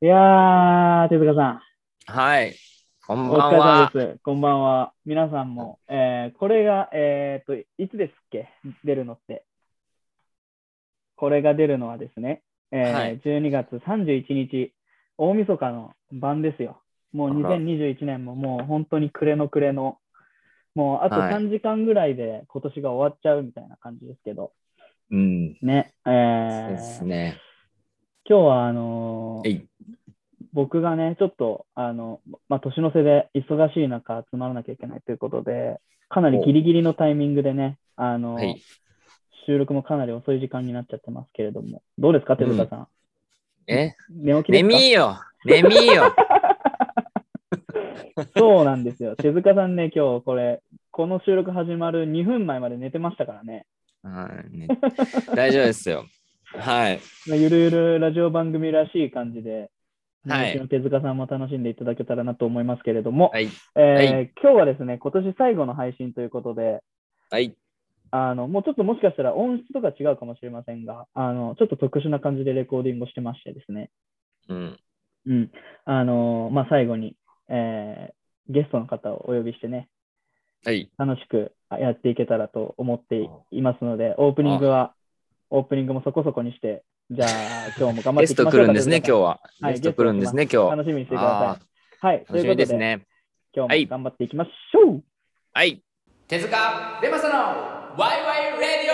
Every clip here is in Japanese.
いやー、手塚さはい。こんん、おばん疲れ様は。です。こんばんは。皆さんも、えー、これが、えー、と、いつですっけ？出るのって。これが出るのはですね、えーはい12月31日、大晦日の晩ですよ。もうあら2021年ももう本当に暮れの暮れの、もうあとはい3時間ぐらいで今年が終わっちゃうみたいな感じですけど、うん。ね、えそうーですね。今日はあのー。僕がね、ちょっと、あの、まあ、年の瀬で忙しい中集まらなきゃいけないということで、かなりギリギリのタイミングでね、あの、はい。収録もかなり遅い時間になっちゃってますけれども、どうですか、手塚さん？え？寝起きですか？眠いよ。眠いよ。そうなんですよ。手塚さんね、今日これ、この収録始まる2分前まで寝てましたからね。はい、ね、大丈夫ですよ。はい。まあゆるゆるラジオ番組らしい感じで、はい手塚さんも楽しんでいただけたらなと思いますけれども、はい。えーはい今日はですね、今年最後の配信ということで、はい。あの、もうちょっともしかしたら音質とか違うかもしれませんが、あの、ちょっと特殊な感じでレコーディングをしてましてですね。うん。うん。あの、まあ、最後に、えーゲストの方をお呼びしてね、はい。楽しくやっていけたらと思っていますので、オープニングは、オープニングもそこそこにして、じゃあ、今日も頑張っゲストていきましょうか。来るんですね、今日は。はいゲスト来るんですね、今日。楽しみにしてください。はい。と楽しみいうことで、ですね。今はい日も頑張っていきましょう。はい。手塚レマサのワイワイラディ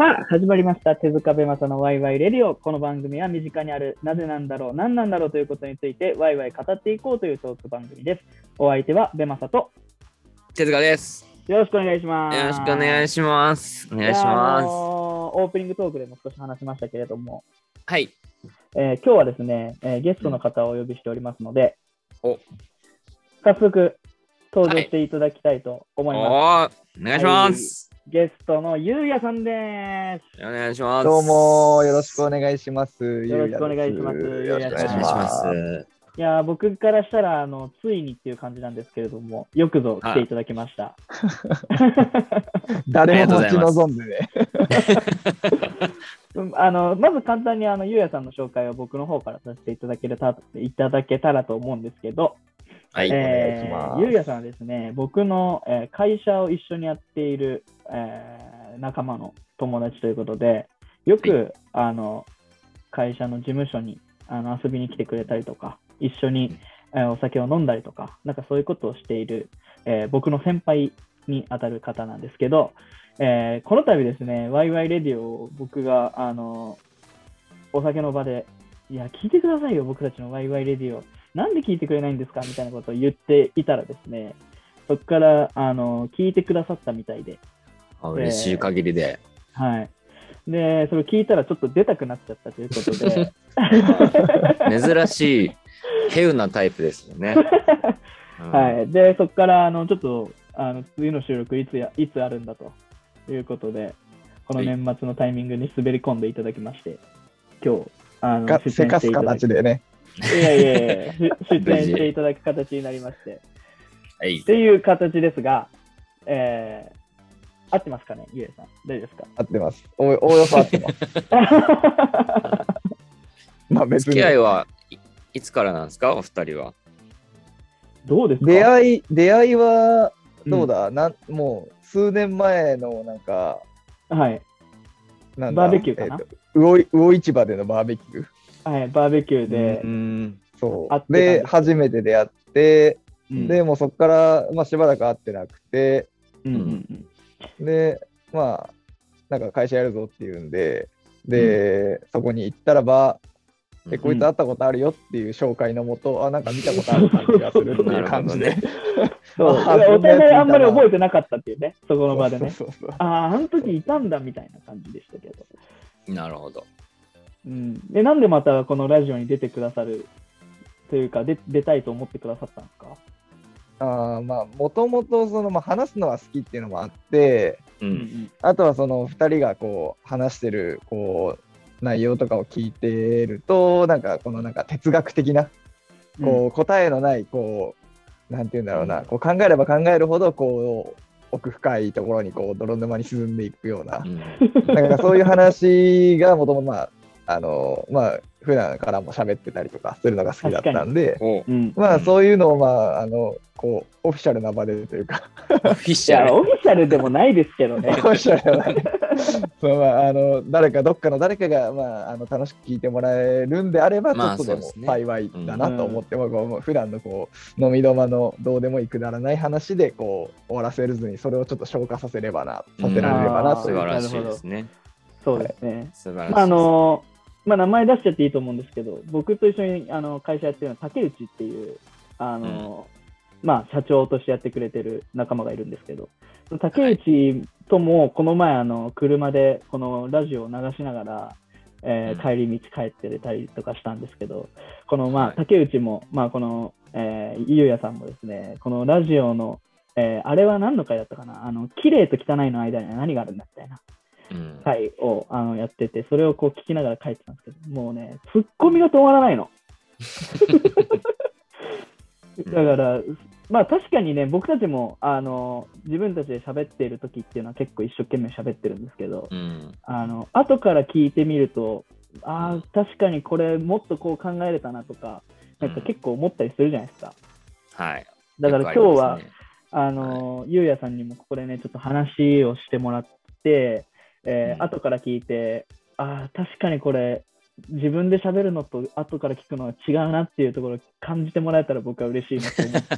さあ、始まりました。手塚ベマサのワイワイレディオ。この番組は身近にある、なぜなんだろう、何なんだろうということについて、ワイワイ語っていこうというトーク番組です。お相手はベマサと、オ手塚です。よろしくお願いします。よろしくお願いしします。お願いしあます。オープニングトークでも少し話しましたけれども、はい。えー今日はですね、えーゲストの方をお呼びしておりますので、お早速登場していただきたいと思おいます。ーお願いします。ゲストのゆうやさんです。お願いします。どうもよろしくお願いします。よろしくお願いしますよろしくお願いしまます。す。いやー僕からしたらあのついにっていう感じなんですけれども、よくぞ来ていただきました。誰も待ち望んでね。う んあのまず簡単にあのゆうやさんの紹介を僕の方からさせていただけたいただけたらと思うんですけど、はい。えーゆうやさんはですね、僕の、えー会社を一緒にやっている、えー仲間の友達ということで、よく、あの会社の事務所にあの遊びに来てくれたりとか、一緒に、えーお酒を飲んだりとか、なんかそういうことをしている、えー僕の先輩にあたる方なんですけど、えーこの度ですね、ワイワイレディオを僕が、あのお酒の場で、いや、聞いてくださいよ、僕たちのワイワイレディオ。なんで聞いてくれないんですか？みたいなことを言っていたらですね、そこからあの聞いてくださったみたいで、あ嬉しい限りで。はい。で、それを聞いたらちょっと出たくなっちゃったということで、珍しい、ヘウなタイプですよね。うんはい。で、そこからあのちょっとあの次の収録いつやいつあるんだということで、この年末のタイミングに滑り込んでいただきまして、今日、あのせかす演していただき形でね。いやいやいや 出出演していただく形になりまして、はいっ。ていう形ですが、えー、合ってますかね、ゆえさん。大丈夫ですか？合ってます。おおおよそ合ってます。まあ別に付き合いはいいつからなんですか、お二人は。どうですか？出会い、出会いはどうだ、なんもう数年前のなんか、はい。なんだ？バーベキューかな？えと魚い魚市場でのバーベキュー？はい、バーベキューでう、ん。そう。で初めて出会って、うんで、もうそこから、まあ、しばらく会ってなくて、うんうんうんで、まあ、なんか会社やるぞっていうんで、で、そこに行ったらば、え、こいつ会ったことあるよっていう紹介のもと、あ、なんか見たことある感じがするっていう感じで。そうあお互いあんまり覚えてなかったっていうね、そこの場でね。そうそうそうああ、あの時いたんだみたいな感じでしたけど。なるほど。うん、で、なんでまたこのラジオに出てくださるというか、で出たいと思ってくださったんですか？あーまあ、もともとその、まあ、話すのは好きっていうのもあって、う。うんん。あとはその2人がこう話してるこう内容とかを聞いてると、なんかこのなんか哲学的な、こう答えのない、こう、なんて言うんだろうな、こう考えれば考えるほど、こう、奥深いところにこう泥沼に沈んでいくようなう、ん。なんかそういう話がもともとまあ、あの、まあ、普段からも喋ってたりとかするのが好きだったんで。まあうんそういうのをまあ、あの、こう、オフィシャルな場でというか、オフィいや、シャル。オフィシャルでもないですけどね オ。フィシャルな場でそうまあ、あの誰かどっかの誰かが、まあ、あの楽しく聞いてもらえるんであれば、ちまあょっとでも幸いだなと思って、まあこう普段のこう飲みどまのどうでもいいくだらない話でこう終わらせるずに、それをちょっと消化させればな、させられればなという素晴らしいですね。そうですね。素晴らしいです。まあ、あのまあ、名前出しちゃっていいと思うんですけど、僕と一緒にあの会社やってるのは竹内っていう、あのまあ、社長としてやってくれてる仲間がいるんですけど、竹内ともこの前あの車でこのラジオを流しながら、えー帰り道帰ってたりとかしたんですけど、このまあはい。竹内も、まあ、この、えーゆうやさんもですね、このラジオの、えーあれは何の回だったかな、あの綺麗と汚いの間には何があるんだみたいな。うん回をあのやってて、それをこう聞きながら書いてたんですけど、もうね、ツッコミが止まらないの。だから、まあ確かにね、僕たちもあの自分たちで喋っている時っていうのは結構一生懸命喋ってるんですけど、うんあの後から聞いてみると、ああ、確かにこれもっとこう考えれたなとか、なんか結構思ったりするじゃないですか。はい。だから今日は、あねあの、ゆうやさんにもここでね、ちょっと話をしてもらって、えーうん後から聞いて、ああ、確かにこれ、自分で喋るのと後から聞くのは違うなっていうところを感じてもらえたら僕は嬉しいなと思って。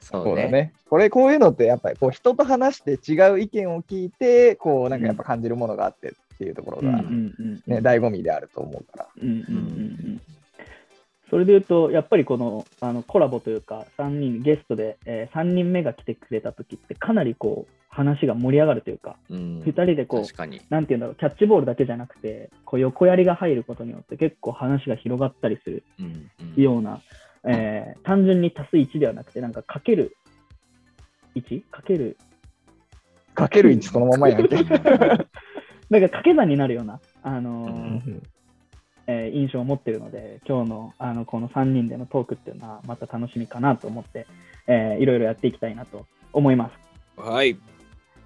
そうね。そうだね。これ、こういうのって、やっぱりこう人と話して違う意見を聞いて、こうなんかやっぱ感じるものがあってっていうところが、うんうんうんね、醍醐味であると思うから。うんうんうんうんそれで言うと、やっぱりこのあのコラボというか、3人、ゲストで、え3人目が来てくれた時って、かなりこう話が盛り上がるというか、うん2人でこう。なんていうんだろう、キャッチボールだけじゃなくて、こう横やりが入ることによって結構話が広がったりするうんうんような、えー単純に足す1ではなくて、なんかかける 1? かける、かける1そのままやんけ。なんか掛け算になるような、あのーうんえー印象を持ってるので、今日のあのこの3人でのトークっていうのはまた楽しみかなと思って、えーいろいろやっていきたいなと思います。はい。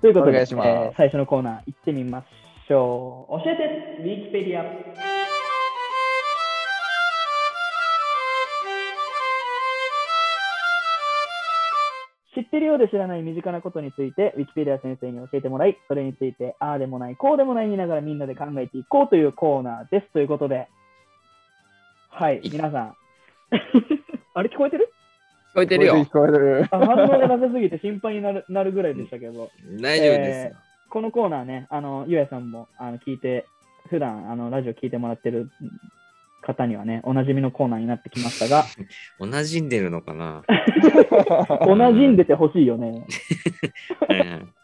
ということで、お願いしますえー最初のコーナー行ってみましょう。教えて、ウィキペディア。知ってるようで知らない身近なことについて、ウィキペディア先生に教えてもらい、それについて、ああでもない、こうでもない見ながらみんなで考えていこうというコーナーです。ということで、はい、皆さん。あれ聞こえてる？聞こえてるよ。聞こえてる。あ反応がなさすぎて心配になるなるぐらいでしたけど、大丈夫ですよ。このコーナーね、あの、ゆうやさんもあの聞いて、普段あのラジオ聞いてもらってる方にはね、おなじみのコーナーになってきましたが、同じんでるのかな？同じんでてほしいよね。うん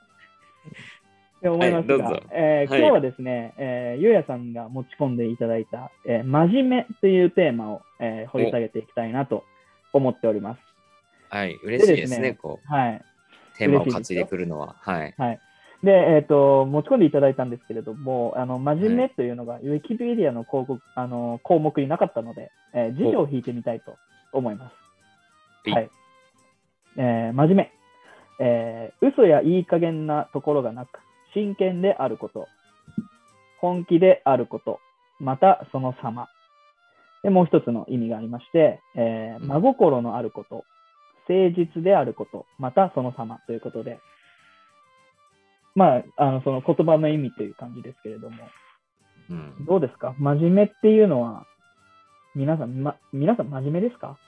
って思いますが、はいどうぞはいえー今日はですね、えーゆうやさんが持ち込んでいただいた、えー真面目というテーマを、えー掘り下げていきたいなと思っております。はい。嬉しいですね。でですねこう、はい。テーマを担いでくるのは。はい。はい。で、えっ、と、持ち込んでいただいたんですけれども、あの、真面目というのが、ウィキペディアの広告、あの、項目になかったので、えー辞書を引いてみたいと思います。はいはい。えー真面目。えー嘘やいい加減なところがなく、真剣であること。本気であること。また、その様。で、もう一つの意味がありまして、えーうん真心のあること。誠実であること。また、その様ということで、まあ、あの、その言葉の意味という感じですけれども、うん。どうですか？真面目っていうのは、皆さん、ま、皆さん真面目ですか？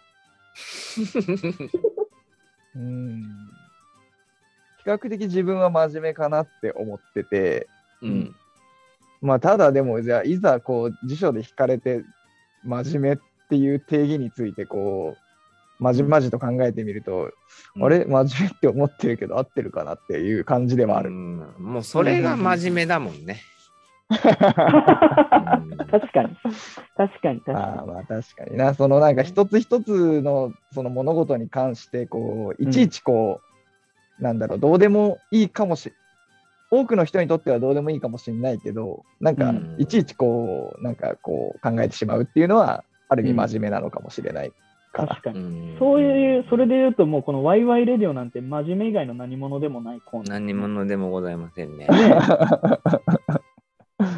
うん。比較的自分は真面目かなって思ってて、うん。まあ、ただでも、じゃあ、いざこう辞書で引かれて、真面目っていう定義について、こう、まじまじと考えてみると、あれ、真面目って思ってるけど、合ってるかなっていう感じではある。うん。もうそれが真面目だもんね。確かに。確かに、確ああかまあ確かにな、そのなんか一つ一つのその物事に関して、こう、いちいちこう、なんだろう、どうでもいいかもし多くの人にとってはどうでもいいかもしれないけど、なんかうん。いちいちこう、なんかこう考えてしまうっていうのは、ある意味真面目なのかもしれない。から。確かに。んそういう、それで言うと、もうこのワイワイレディオなんて真面目以外の何者でもないコーナー。何者でもございませんね。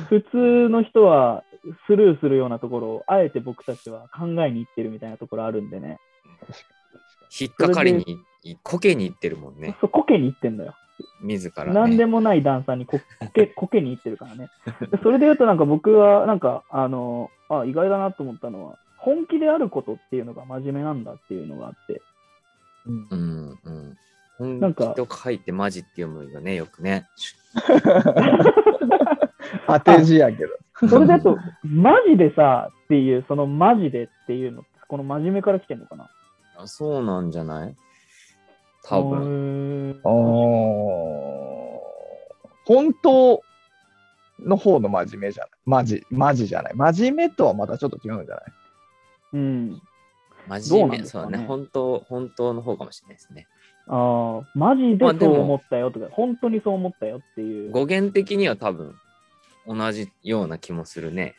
普通の人はスルーするようなところを、あえて僕たちは考えに行ってるみたいなところあるんでね。引っかかりに、こけに行ってるもんね。そう、コケに行ってんだよ。自らね。何でもない段差にこコケコケに行ってるからね。でそれで言うと、なんか僕は、なんか、あの、あ、意外だなと思ったのは、本気であることっていうのが真面目なんだっていうのがあって、うんうんうん。なんか本気と書いてマジって読むのがね、よくね。当て字やけど。それだと、マジでさっていう、そのマジでっていうの、この真面目から来てんのかな？あそうなんじゃない？多分。分あー本当の方の真面目じゃない？マジ、マジじゃない？真面目とはまたちょっと違うんじゃない？うん。真面目、ねそうだね。本当、本当の方かもしれないですね。ああ、マジでそう思ったよとか、本当にそう思ったよっていう。語源的には多分、同じような気もするね。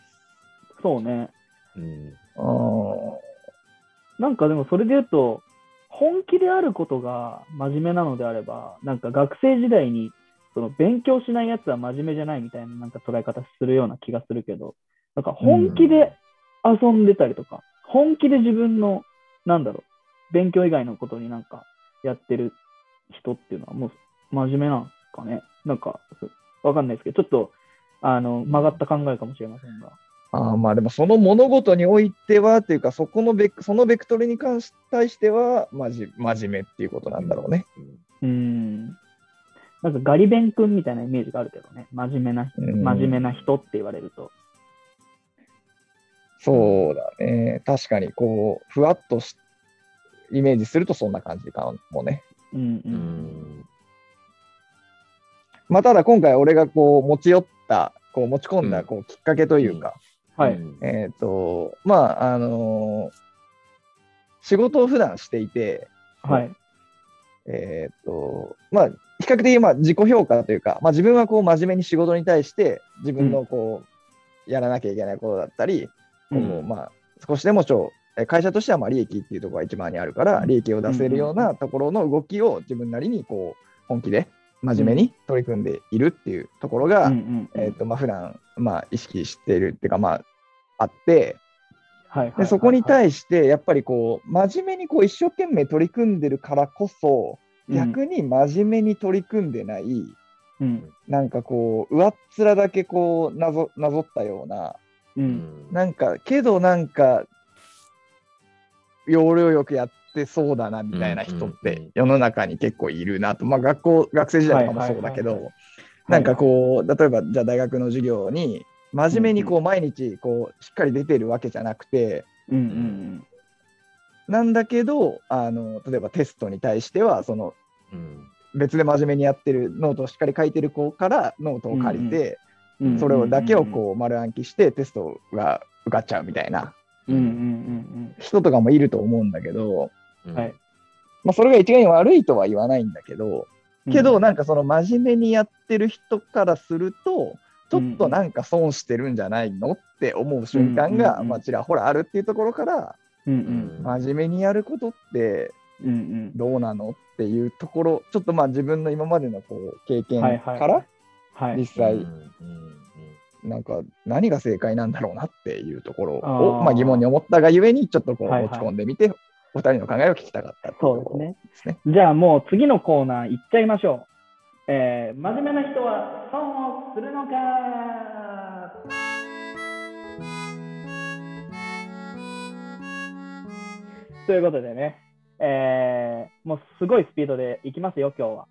そうね。うん。あーなんかでもそれで言うと、本気であることが真面目なのであれば、なんか学生時代にその勉強しないやつは真面目じゃないみたいななんか捉え方するような気がするけど、なんか本気で遊んでたりとか、本気で自分の、なんだろう、勉強以外のことになんかやってる人っていうのはもう真面目なんですかね？なんか、わかんないですけど、ちょっと、あの、曲がった考えかもしれませんが。あーまあでもその物事においてはっていうかそこのベクそのベクトルに関し対してはまじ真面目っていうことなんだろうね。うん。なんかガリベン君みたいなイメージがあるけどね。真面目な、うん真面目な人って言われると。そうだね。確かにこうふわっとしイメージするとそんな感じかもね。うんう。うんん。まあただ今回俺がこう持ち寄ったこう持ち込んうんだこうきっかけというか、はい。うんえっ、とまああのー仕事を普段していて、はい。えっ、と、まあ、比較的まあ自己評価というか、まあ、自分はこう真面目に仕事に対して自分のこう、やらなきゃいけないことだったり、こううんまあ、少しでもちょえ会社としてはまあ利益っていうところが一番にあるから、利益を出せるようなところの動きを自分なりにこう本気で真面目に取り組んでいるっていうところが、うんうんうん。えっ、と、まあ、普段まあ、意識しているっていうか、まあ、あって、はいはいでそこにい対して、やっぱりこう、真面目にこう一生懸命取り組んでるからこそ、逆に真面目に取り組んでない、うん。なんかこう、上っ面だけこうなぞ、なぞったような、う。うん。んなんか、けどなんか、要領よくやってそうだなみたいな人ってん世の中に結構いるなと、まあ学校、学生時代とかもそうだけど、なんかこう、例えばじゃあ大学の授業に、真面目にこう毎日こうしっかり出てるわけじゃなくて、うんうんなんだけど、あの例えばテストに対しては、そのうん。別で真面目にやってるノートをしっかり書いてる子からノートを借りて。それをだけをこう丸暗記してテストが受かっちゃうみたいな人とかもいると思うんだけど、うん。はい。まあ、それが一概に悪いとは言わないんだけど、けどななんかその真面目にやってる人からすると、ちょっとなんか損してるんじゃないのって思う瞬間が、まあ、ちらほらあるっていうところから、うんううんん。真面目にやることって。どうなのっていうところ、ちょっとまあ自分の今までのこう経験はいはいから、はい。実際、うんうんなんか何が正解なんだろうなっていうところをまあ、疑問に思ったがゆえに、ちょっとこうはいはい持ち込んでみて、お二人の考えを聞きたかったっていそうですね。じゃあもう次のコーナー行っちゃいましょう。えー、真面目な人は損をするのかということでね、えー、もうすごいスピードで行きますよ、今日は。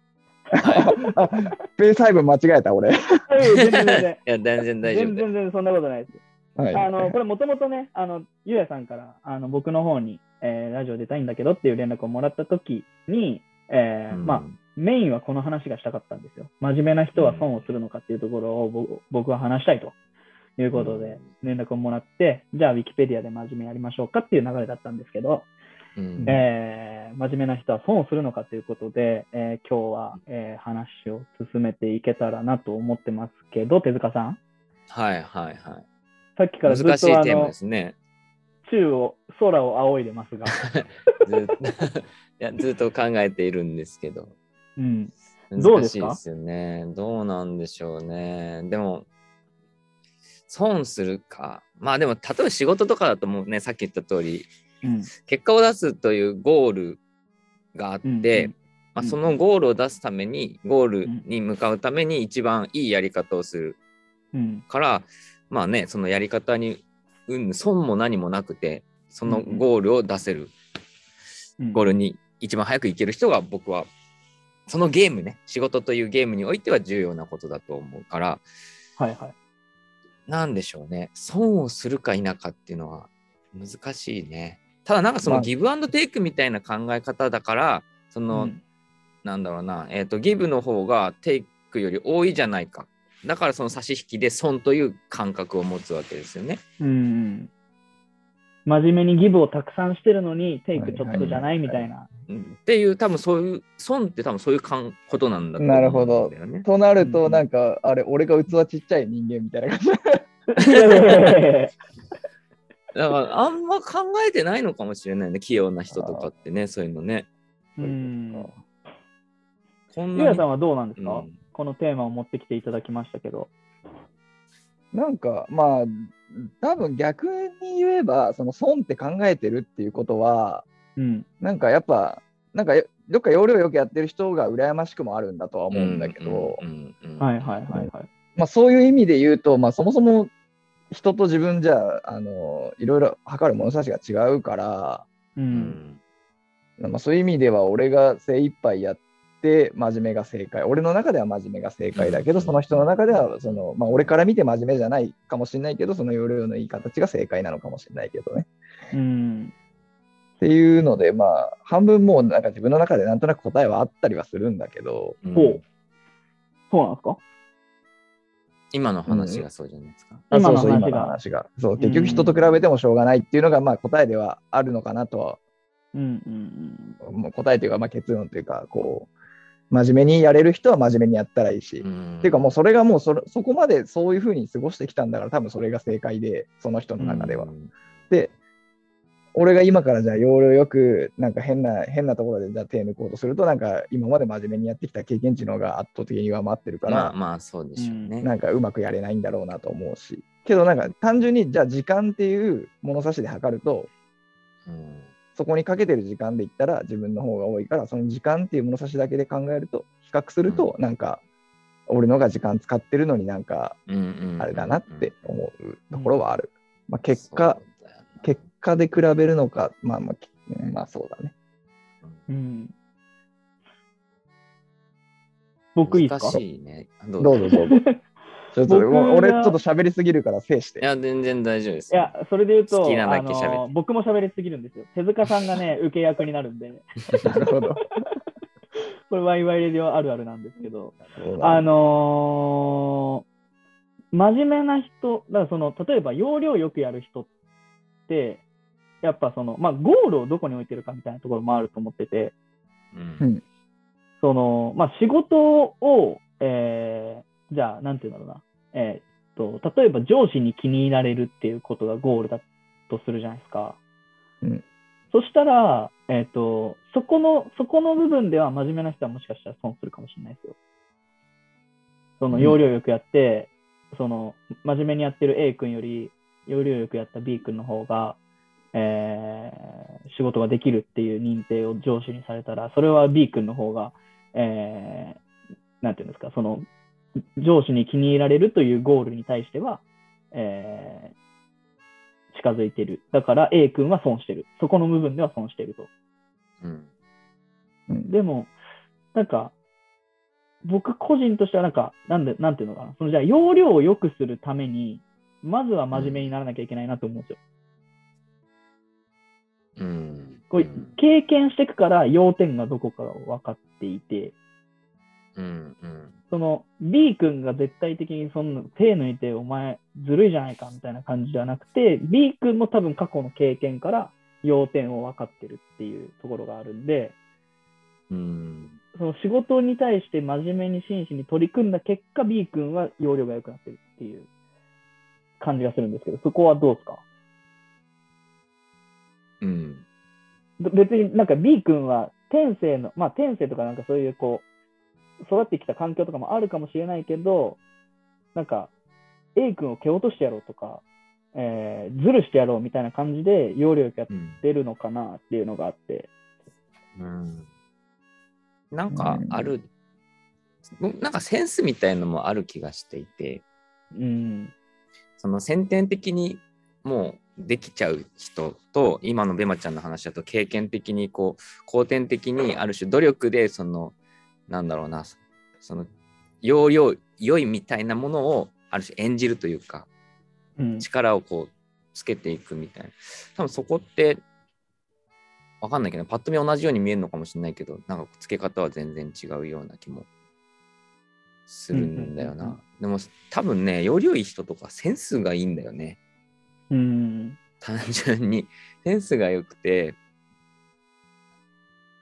あ ペース配分間違えた、俺。はい全然全然。いや、全然大丈夫全。然全然そんなことないです。はい、あの、これもともとね、あの、ゆうやさんから、あの、僕の方に、えーラジオ出たいんだけどっていう連絡をもらったときに、えーうんまあ、メインはこの話がしたかったんですよ。真面目な人は損をするのかっていうところを僕僕は話したいということで連絡をもらって、じゃあウィキペディアで真面目やりましょうかっていう流れだったんですけど、うんえー真面目な人は損をするのかということで、えー今日は、えー話を進めていけたらなと思ってますけど、手塚さん、はいはいはさっきからい。ずっとあ難しいテーマのですね。宙を、空を仰いでますが、ずっと いやずっと考えているんですけど。うん、どう難しいですよね。どうなんでしょうね。でも、損するか。まあでも、例えば仕事とかだともうね、さっき言った通り、うん、結果を出すというゴールがあって、まあ、うん。そのゴールを出すために、ゴールに向かうために一番いいやり方をするうん、から、まあね、そのやり方に、うん、損も何もなくて、そのゴールを出せる、うん、ゴールに一番早く行ける人が僕は、そのゲームね、仕事というゲームにおいては重要なことだと思うから、はいはい。なんでしょうね、損をするか否かっていうのは難しいね。ただなんかそのまあギブアンドテイクみたいな考え方だから、その、うんなんだろうな、えっ、と、ギブの方がテイクより多いじゃないか。だからその差し引きで損という感覚を持つわけですよね。うんうん、真面目にギブをたくさんしてるのに、テイクちょっとじゃないはいはいはいみたいな。うんっていう、多分そういう、損って多分そういうかんことなんだと思なるほど。となると、うんなんか、あれ、俺が器ちっちゃい人間みたいな感じ。だからあんま考えてないのかもしれないね、器用な人とかってね、そういうのね。うん。こんなにゆうやさんはどうなんですか、うんこのテーマを持ってきていただきましたけど。なんか、まあ、多分逆に言えば、その損って考えてるっていうことは、うん。なんかやっぱ、なんかどっか要領よくやってる人が羨ましくもあるんだとは思うんだけど、うんうんうんはいはいはいはい。まあそういう意味で言うと、まあそもそも人と自分じゃ、あの、いろいろ測る物差しが違うから、う。うんんまあそういう意味では俺が精一杯やって真面目が正解。俺の中では真面目が正解だけど、うんその人の中では、その、まあ俺から見て真面目じゃないかもしれないけど、その要領のいい形が正解なのかもしれないけどね。うん。っていうので、まあ半分もうなんか自分の中でなんとなく答えはあったりはするんだけど、うんほう。そうなんですか？今の話がそうじゃないですか。あ今のそうそう話が。今の話が。そう、結局人と比べてもしょうがないっていうのが、まあ答えではあるのかなとは、うんうんもう答えというか、まあ結論というか、こう、真面目にやれる人は真面目にやったらいいし、うん。っていうかもうそれがもうそれそこまでそういうふうに過ごしてきたんだから多分それが正解でその人の中では。うん。で俺が今からじゃあ要領よくなんか変な変なところでじゃあ手抜こうとするとなんか今まで真面目にやってきた経験値の方が圧倒的に上回ってるから、まあまあそうでしょうね。なんかうまくやれないんだろうなと思うしけどなんか単純にじゃあ時間っていう物差しで測るとうんそこにかけてる時間で言ったら自分の方が多いからその時間っていう物差しだけで考えると比較するとなんか俺の方が時間使ってるのになんかあれだなって思うところはある。まあ、結果、で比べるのか、まあまあ、まあそうだね。うん。うん。僕いいですか？難しいね。どどうぞどうぞ。ちょっと俺ちょっと喋りすぎるから制して。いや、全然大丈夫ですい。や、それで言うと、好きなだけ喋僕も喋りすぎるんですよ。手塚さんがね、受け役になるんで、なるほど。これワイワイレディオあるあるなんですけど、そうだあのー真面目な人、だからその、例えば要領よくやる人って、やっぱその、まあ、ゴールをどこに置いてるかみたいなところもあると思ってて、うん。その、まあ、仕事を、えーじゃあ、なんていうんだろうな、えーっと、例えば上司に気に入られるっていうことがゴールだとするじゃないですか。うん。そしたら、えーっと、そこの、そこの部分では真面目な人はもしかしたら損するかもしれないですよ。その、要領よくやって、その、真面目にやってる A 君より、要領よくやった B 君の方が、えー仕事ができるっていう認定を上司にされたら、それは B 君の方が、えーなんていうんですか、その、上司に気に入られるというゴールに対しては、えー近づいてる。だから A 君は損してる。そこの部分では損してると。うんうんでも、なんか、僕個人としてはなんか、なんで、なんていうのかな。そのじゃあ、容量を良くするために、まずは真面目にならなきゃいけないなと思うんですよ。うんこう経験していくから要点がどこかが分かっていて、うんうんその B 君が絶対的にそんな手抜いてお前ずるいじゃないかみたいな感じではなくて、B 君も多分過去の経験から要点を分かってるっていうところがあるんで、うん。その仕事に対して真面目に真摯に取り組んだ結果、B 君は容量が良くなってるっていう感じがするんですけど、そこはどうですか？うん。ど別になんか B 君は天性の、まあ天性とかなんかそういうこう、育ってきた環境とかもあるかもしれないけど、なんか A 君を蹴落としてやろうとか、えーずるしてやろうみたいな感じで容量よくやっうん。てるのかなっていうのがあって。うんなんかある、なんかセンスみたいのもある気がしていて、うん。その先天的にもうできちゃう人と、今のベマちゃんの話だと経験的にこう、後天的にある種努力で、その、なんだろうな、その、要領良いみたいなものをある種演じるというか、うん。力をこうつけていくみたいな。多分そこって、わかんないけど、パッと見同じように見えるのかもしれないけど、なんかつけ方は全然違うような気もするんだようんうんうんな。でも多分ね、より良い人とかセンスがいいんだよね。うん。単純に。センスが良くて、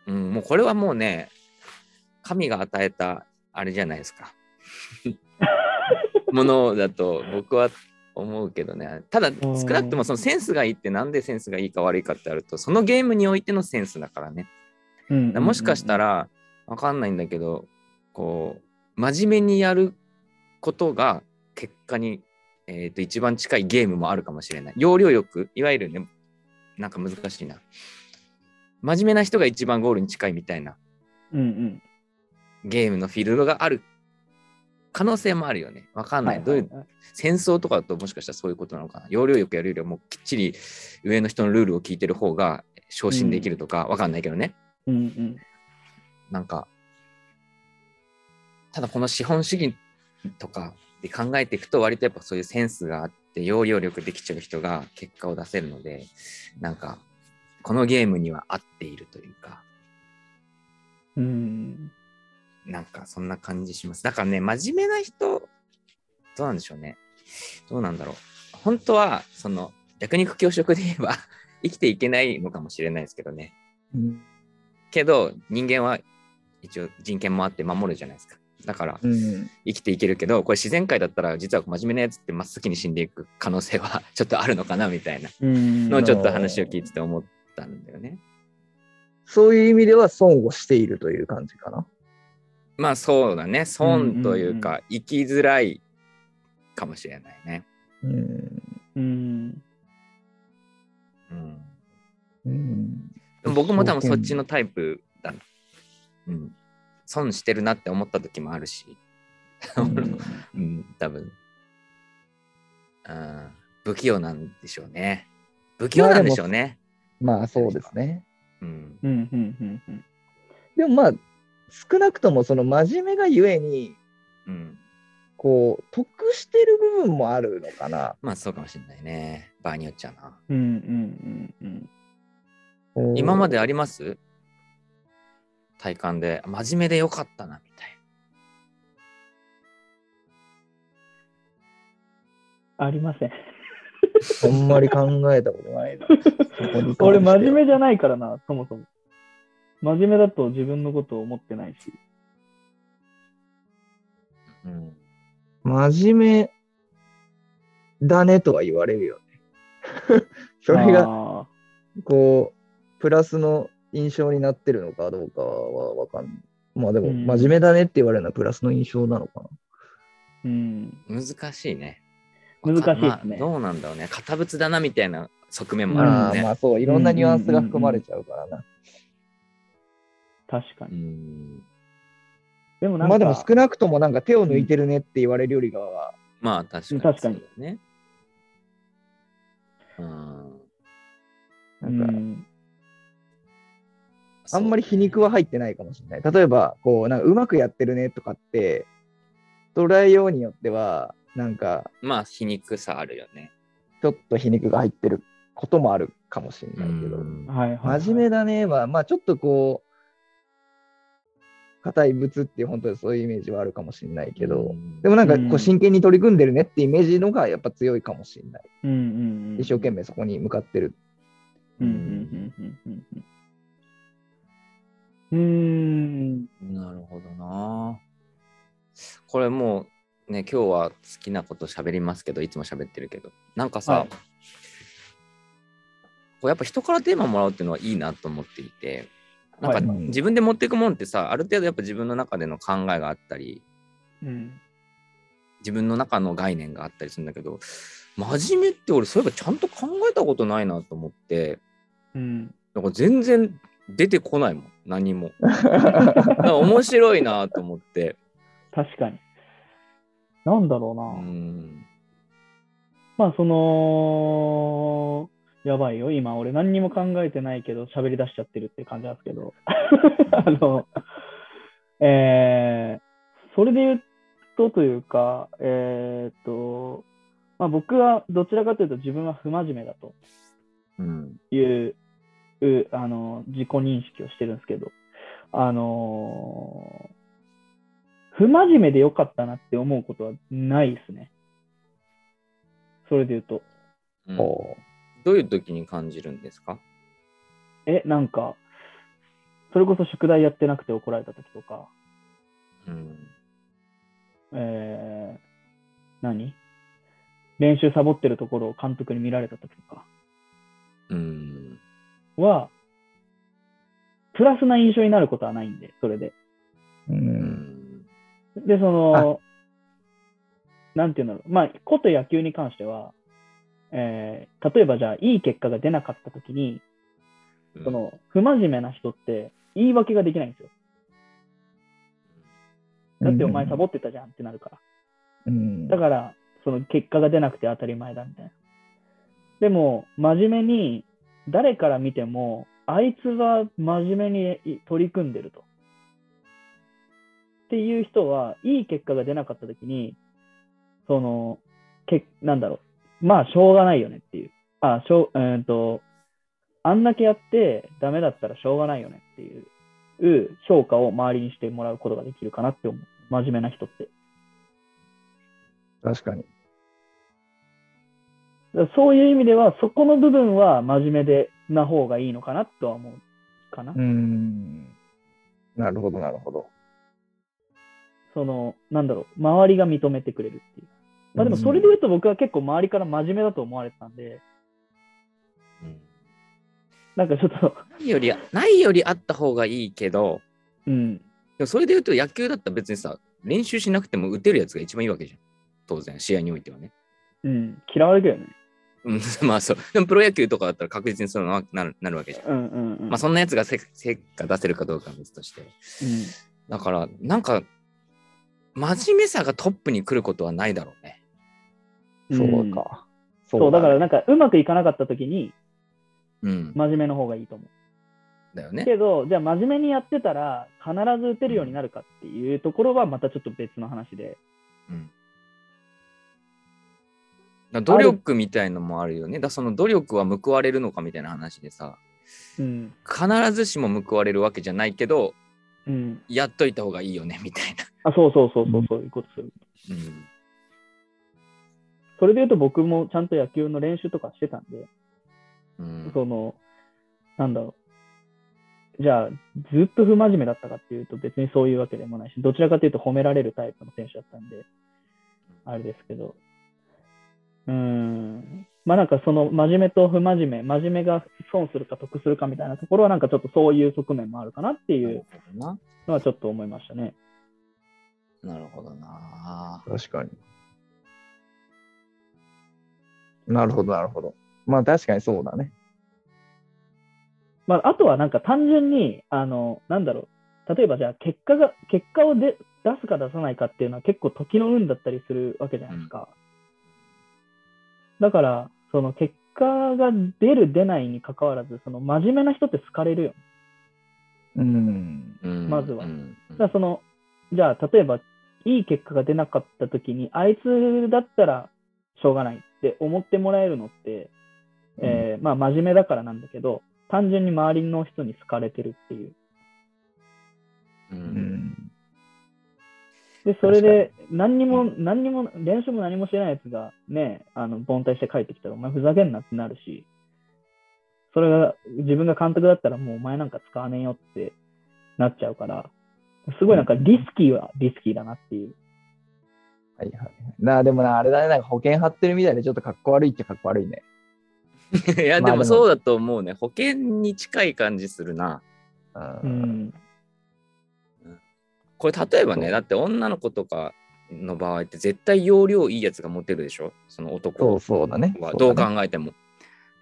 うん、もうこれはもうね、神が与えたあれじゃないですか。ものだと僕は思うけどね。ただ、少なくともそのセンスがいいってなんでセンスがいいか悪いかってあると、そのゲームにおいてのセンスだからね。うんだからもしかした、ら、わかんないんだけど、こう、真面目にやることが結果に、えー、と一番近いゲームもあるかもしれない。要領よく、いわゆるね、なんか難しいな。真面目な人が一番ゴールに近いみたいなうんうん。ゲームのフィールドがある可能性もあるよね。わかんない。どういうはい戦争とかだともしかしたらそういうことなのかな。要領よくやるよりはもうきっちり上の人のルールを聞いてる方が昇進できるとかわかんないけどね。うんうん。なんか、ただこの資本主義とかで考えていくと割とやっぱそういうセンスがあって要領力できちゃう人が結果を出せるので、なんかこのゲームには合っているというか、うん。なんかそんな感じします。だからね、真面目な人、どうなんでしょうね。どうなんだろう。本当は、その、弱肉強食で言えば 生きていけないのかもしれないですけどね。うんけど、人間は一応人権もあって守るじゃないですか。だから、うん生きていけるけど、これ自然界だったら、実は真面目なやつって真っ先に死んでいく可能性は ちょっとあるのかなみたいなうん。のをちょっと話を聞いてて思ったんだよね。そういう意味では損をしているという感じかな。まあそうだね。損というか、生きづらいかもしれないね。うんうん。うんうんでも僕も多分そっちのタイプだ。うん。損してるなって思った時もあるし。うんうん、多分。うん。不器用なんでしょうね。不器用なんでしょうね。まあそうですね。うん。うん。うん。うん。うん。でもまあ少なくともその真面目がゆえにうん。こう得してる部分もあるのかな。まあそうかもしれないね。場合によっちゃな。うん。うん。うん。今まであります？体感で真面目でよかったなみたいありません。あんまり考えたことないな。俺、真面目じゃないからな、そもそも。真面目だと自分のことを思ってないし。な。うん。真面目だねとは言われるよね。それがあこうプラスの印象になってるのかどうかはわかんない。まあでも、うん真面目だねって言われるのはプラスの印象なのかな。ーうん。難しいね。難しいですねまあどうなんだろうね。堅物だなみたいな側面もまああるもんね。まあそう、いろんなニュアンスが含まれちゃうからな。確かに。うん。でもなんか、まあでも少なくともなんか手を抜いてるねって言われるよりかは、まあ確かに。確かにね。うん。なんかうん。あんまり皮肉は入ってないかもしれない。例えば、こう、なんかうまくやってるねとかって、捉えようによっては、なんかまあ皮肉さあるよね。ちょっと皮肉が入ってることもあるかもしれないけど、うんはいはい、はい。真面目だねは、まあちょっとこう、硬い物っていう本当にそういうイメージはあるかもしれないけど、でもなんかこう真剣に取り組んでるねってイメージのがやっぱ強いかもしれない。うんうんうん、一生懸命そこに向かってるうんうんうんうんうん。なるほどな。これもうね、今日は好きなこと喋りますけど、いつも喋ってるけど、なんかさ、はいこうやっぱ人からテーマもらうっていうのはいいなと思っていて、なんかはい自分で持っていくもんってさ、ある程度やっぱ自分の中での考えがあったり、うん。自分の中の概念があったりするんだけど、真面目って俺そういえばちゃんと考えたことないなと思って、うん。なんか全然出てこないもん、何も。面白いなと思って。確かに。なんだろうな。うん。まあ、その、やばいよ。今、俺何にも考えてないけど、喋り出しちゃってるって感じなんですけど。あの、えー、それで言うとというか、えーっと、まあ、僕はどちらかというと自分は不真面目だとうん。いう、うあの、自己認識をしてるんですけど、あの不真面目でよかったなって思うことはないですね。それで言うと。うんおどういう時に感じるんですか？え、なんか、それこそ宿題やってなくて怒られた時とか、うん。えー、何？練習サボってるところを監督に見られた時とかうん。は、プラスな印象になることはないんで、それで。う。うんん。で、その、なんていうんだろう、まあ、こと野球に関しては、えー例えばじゃあ、いい結果が出なかった時に、その、不真面目な人って言い訳ができないんですよ。だってお前サボってたじゃんってなるから。うん。だから、その結果が出なくて当たり前だみたいな。でも、真面目に、誰から見ても、あいつは真面目に取り組んでると。っていう人は、いい結果が出なかったときに、その、けなんだろう。まあ、しょうがないよねっていう。あ、しょう、えーと、あんだけやってダメだったらしょうがないよねっていう評価を周りにしてもらうことができるかなって思う。真面目な人って。確かに。そういう意味では、そこの部分は真面目でな方がいいのかなとは思うかな。うん。なるほど、なるほど。その、なんだろう、周りが認めてくれるっていう。まあでもそれで言うと僕は結構周りから真面目だと思われてたんで、うんなんかちょっと、ないより、ないよりあった方がいいけど、うん、でもそれで言うと野球だったら別にさ、練習しなくても打てるやつが一番いいわけじゃん。当然、試合においてはね。うん、嫌われるよね。うん、まあそう。でもプロ野球とかだったら確実にそういうのはなるなるわけじゃん。うんうんうん。まあそんなやつがせ成果出せるかどうかは別として。だから、なんか、真面目さがトップに来ることはないだろうね。うんそうか。そう、だからねなんかうまくいかなかった時にうん。真面目の方がいいと思う。だよね。けど、じゃあ真面目にやってたら必ず打てるようになるかっていうところはまたちょっと別の話で。うん。だ努力みたいのもあるよね。だその努力は報われるのかみたいな話でさ、うん。必ずしも報われるわけじゃないけど、うん。やっといた方がいいよねみたいな。あ、そうそうそうそう、そういうことする。うん。それで言うと僕もちゃんと野球の練習とかしてたんで、うん。その、なんだろう。じゃあ、ずっと不真面目だったかっていうと別にそういうわけでもないし、どちらかというと褒められるタイプの選手だったんで、あれですけど。うーん。まあなんかその真面目と不真面目、真面目が損するか得するかみたいなところはなんかちょっとそういう側面もあるかなっていうなのはちょっと思いましたね。なるほどな。確かに。なるほど、なるほど。まあ確かにそうだね。まああとはなんか単純に、あの、なんだろう。例えばじゃあ結果が、結果をで出すか出さないかっていうのは結構時の運だったりするわけじゃないですか。だから、その結果が出る出ないに関わらず、その真面目な人って好かれるよ。うん。うんまずはうんだその、じゃあ例えばいい結果が出なかった時に、あいつだったらしょうがないって思ってもらえるのって、えーまあ真面目だからなんだけど、単純に周りの人に好かれてるっていう。ううんん。で、それで何にも、何にも、練習も何もしてないやつがね、あの、凡退して帰ってきたら、お前ふざけんなってなるし、それが自分が監督だったらもうお前なんか使わねえよってなっちゃうから、すごいなんかリスキーはリスキーだなっていう。はいはい。なあ、でもな、あれだね、なんか保険張ってるみたいでちょっとかっこ悪いっちゃかっこ悪いね。いや、まあでもそうだと思うね。保険に近い感じするな。う。うんん。これ例えばね、だって女の子とかの場合って絶対容量いいやつがモテるでしょ？そのそ男うそうだね。はどうか考えても。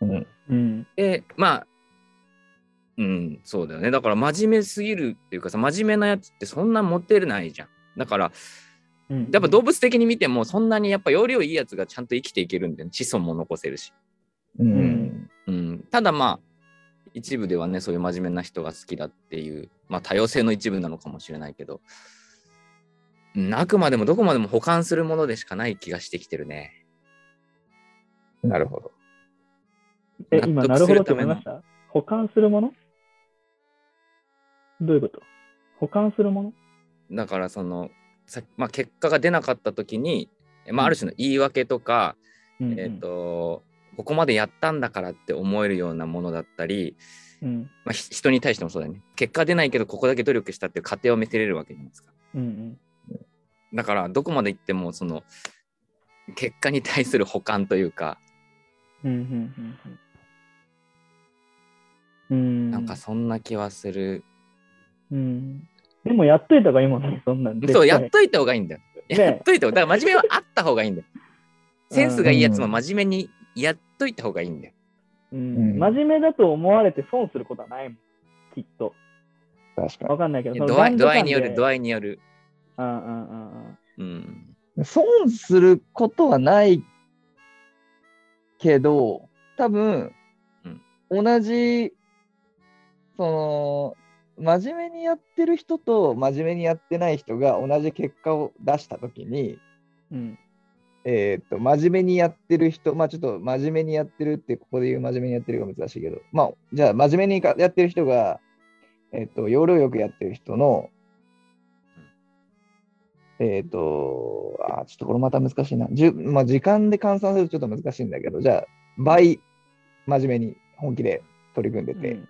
うん。うん。で、まあ、うん、そうだよね。だから真面目すぎるっていうかさ、真面目なやつってそんなモテないじゃん。だから、うんやっぱ動物的に見ても、そんなにやっぱ容量いいやつがちゃんと生きていけるんだよね。子孫も残せるし。うん。んうん、ただまあ、一部ではね、そういう真面目な人が好きだっていう、まあ多様性の一部なのかもしれないけど、うんあくまでもどこまでも保管するものでしかない気がしてきてるね。なるほど。え、納今、得なるほどって思いました？保管するもの？どういうこと？保管するもの？だからその、さまあ、結果が出なかった時に、まあ、ある種の言い訳とか、うんうん。えっ、と、ここまでやったんだからって思えるようなものだったり、うんまあ、ひ人に対してもそうだよね。結果出ないけど、ここだけ努力したっていう過程を見せれるわけじゃないですか。うんだから、どこまで行っても、その、結果に対する補完というか、うんうんうんうんうんなんかそんな気はする。うんでもやっといた方がいいもんね、そんなん。そう、やっ絶といた方がいいんだよ。ねやっといた方が、だから真面目はあった方がいいんだよ。センスがいいやつもうん真面目にやっといた方がいいんだよ。対うんうん真面目だと思われて損することはないもん、きっと。確かわかんないけど、度合い度合いによる、度合い。による。うんうんうんうんうん。に。損することはないけど、多分、同じ、その、真面目にやってる人と真面目にやってない人が同じ結果を出したときに、うんえーっと、真面目にやってる人、まあちょっと真面目にやってるって、ここで言う真面目にやってるが難しいけど、まあじゃあ真面目にかやってる人が、えーっと、要領よくやってる人の、えーっと、あーちょっとこれまた難しいな。じゅまあ、時間で換算するとちょっと難しいんだけど、じゃあ倍真面目に本気で取り組んでて、うん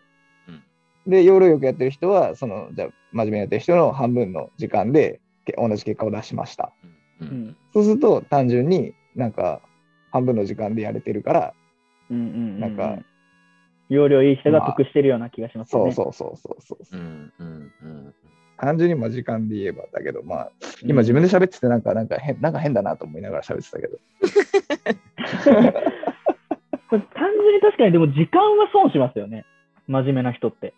で、要領よくやってる人は、その、じゃあ真面目にやってる人の半分の時間でけ同じ結果を出しました。う。うんんそうすると単純になんか半分の時間でやれてるから、うんうんなんか、容量いい人が得してるような気がしますよね。そうそうそうそうそう、うん。うん。うん。単純にまあ時間で言えばだけど、まあうん今自分で喋っててなんかなんか変なんか変だなと思いながら喋ってたけど。これ単純に確かにでも時間は損しますよね。真面目な人って。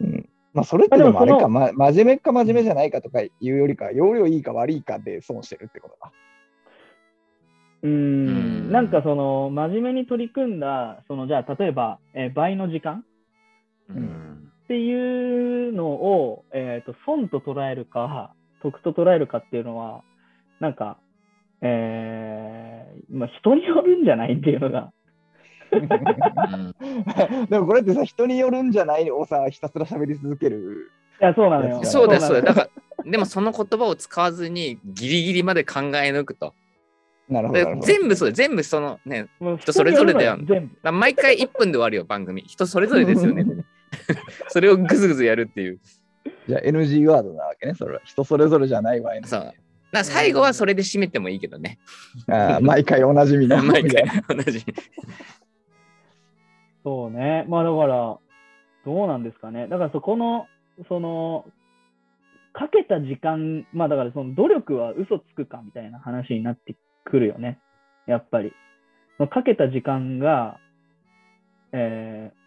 うん。まあそれってでもあれか、ま、真面目か真面目じゃないかとかいうよりか、容量いいか悪いかで損してるってことだ。うんん、なんかその、真面目に取り組んだ、その、じゃあ、例えば、えー倍の時間うん。っていうのを、えー、と損と捉えるか、得と捉えるかっていうのは、なんか、えーまあ、人によるんじゃないっていうのが、うんでもこれってさ、人によるんじゃないをさ、ひたすら喋り続ける。いや、そうなのよ。そうだよ、そうだよ。なのだから、でもその言葉を使わずにギリギリまで考え抜くと。なるほど。全部そう全部そのね、もう人それぞれだよ。だ毎回1分で終わるよ、番組。人それぞれですよね。それをぐずぐずやるっていう。じゃあ NG ワードなわけね、それは。人それぞれじゃないわ。そう。だから最後はそれで締めてもいいけどね。あー毎回おなじみの。毎みたいな回同じ。そうね。まあだから、どうなんですかね。だからそこの、その、かけた時間、まあだからその努力は嘘つくかみたいな話になってくるよね。やっぱり。かけた時間が、えー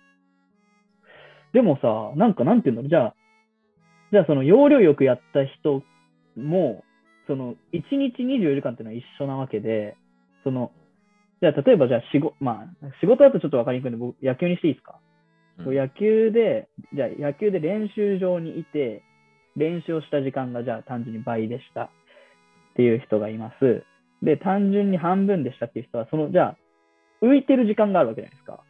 でもさ、なんかなんていうんだろう。じゃあ、じゃあその要領よくやった人も、その1日24時間っていうのは一緒なわけで、その、じゃあ例えばじゃあ仕事、まあ仕事だとちょっとわかりにくいんで、僕野球にしていいですか？こう野球で、じゃあ野球で練習場にいて、練習をした時間がじゃあ単純に倍でしたっていう人がいます。で、単純に半分でしたっていう人は、その、じゃあ、浮いてる時間があるわけじゃないですか。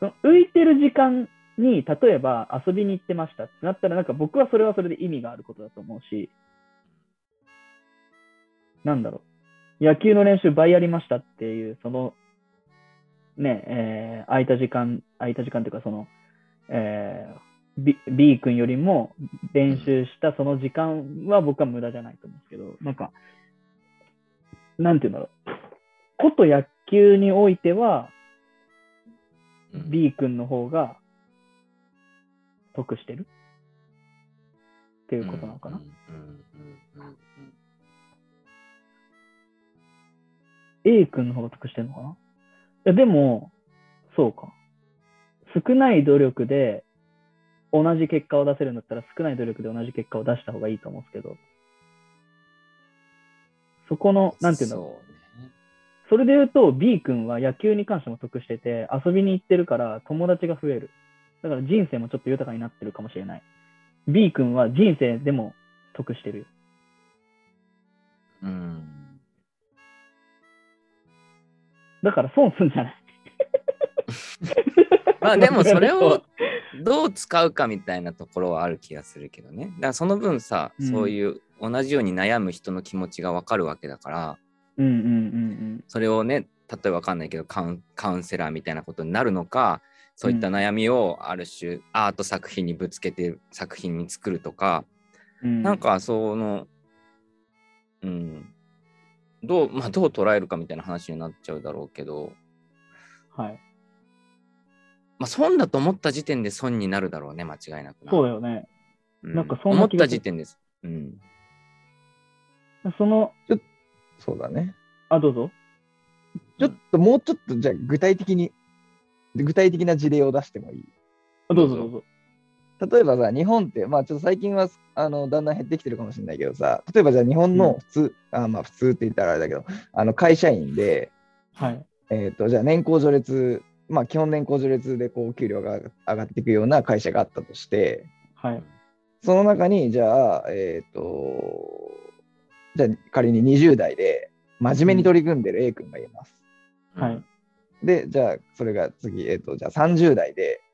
その浮いてる時間に、例えば遊びに行ってましたってなったら、なんか僕はそれはそれで意味があることだと思うし、なんだろう。野球の練習倍やりましたっていう、その、ね、えー空いた時間、空いた時間というか、その、えー B, B 君よりも練習したその時間は僕は無駄じゃないと思うんですけど、なんか、なんていうんだろう。こと野球においては、B 君の方が得してるっていうことなのかな。うんうんうん A 君の方が得してるのかな？いや、でも、そうか。少ない努力で同じ結果を出せるんだったら少ない努力で同じ結果を出した方がいいと思うんですけど、そこの、なんていうんだろう。それで言うと B 君は野球に関しても得してて遊びに行ってるから友達が増える。だから人生もちょっと豊かになってるかもしれない。B 君は人生でも得してるよ。うんだから損すんじゃない。まあでもそれを どう使うかみたいなところはある気がするけどね。だからその分さ、うん。そういう同じように悩む人の気持ちがわかるわけだから、うんうんうんそれをね、例えばわかんないけどカウン、カウンセラーみたいなことになるのか、そういった悩みをある種アート作品にぶつけて作品に作るとか、うん。うん。なん、かその、うん、どう、まあどう捉えるかみたいな話になっちゃうだろうけど、はい。まあ損だと思った時点で損になるだろうね、間違いなくな。そうだよね。うなんかそんな思った時点です。うん。その、そうだね。あ、どうぞ。ちょっともうちょっとじゃあ具体的に、具体的な事例を出してもいい？あどうぞどうぞ。例えばさ、日本って、まあちょっと最近はあのだんだん減ってきてるかもしれないけどさ、例えばじゃあ日本の普通、あまあ普通って言ったらあれだけど、あの会社員で、はい。えっ、と、じゃあ年功序列、まあ基本年功序列でこう給料が上がっていくような会社があったとして、はい。その中に、じゃあ、えっ、と、じゃあ仮に20代で真面目に取り組んでる A 君がいます。はい。で、じゃあそれが次、えっ、と、じゃあ30代でうん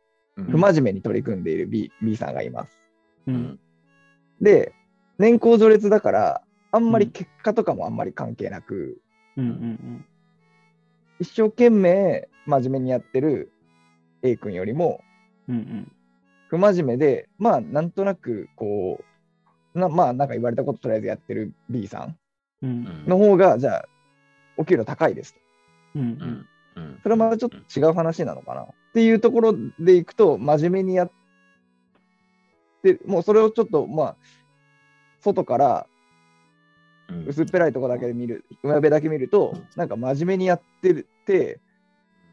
不真面目に取り組んでいる B, B さんがいます。ううんん。で、年功序列だから、あんまり結果とかもあんまり関係なく、うんうん一生懸命真面目にやってる A 君よりも、うん。うん不真面目で、まあ、なんとなく、こう、なまあ、なんか言われたこととりあえずやってる B さんうん。う。うんんの方が、じゃあ、お給料高いですと。うんう。うんんうんそれはまたちょっと違う話なのかな。っていうところでいくと、真面目にやって、もうそれをちょっと、まあ、外からうん薄っぺらいところだけで見る、上辺だけ見ると、なんか真面目にやってるって、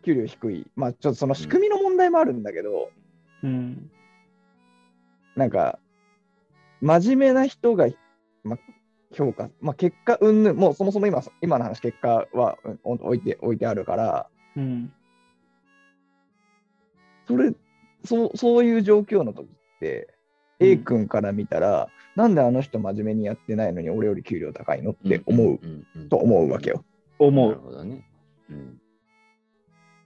給料低い。まあ、ちょっとその仕組みの問題もあるんだけど、うん。なんか、真面目な人が、まあ、評価、まあ、結果、うんぬん、もうそもそも今、今の話、結果はうん置いて、置いてあるから、うん。それ、そう、そういう状況の時って、うん A 君から見たら、なんであの人真面目にやってないのに俺より給料高いのって思う、と思うわけよ。思う。なるほどね。うん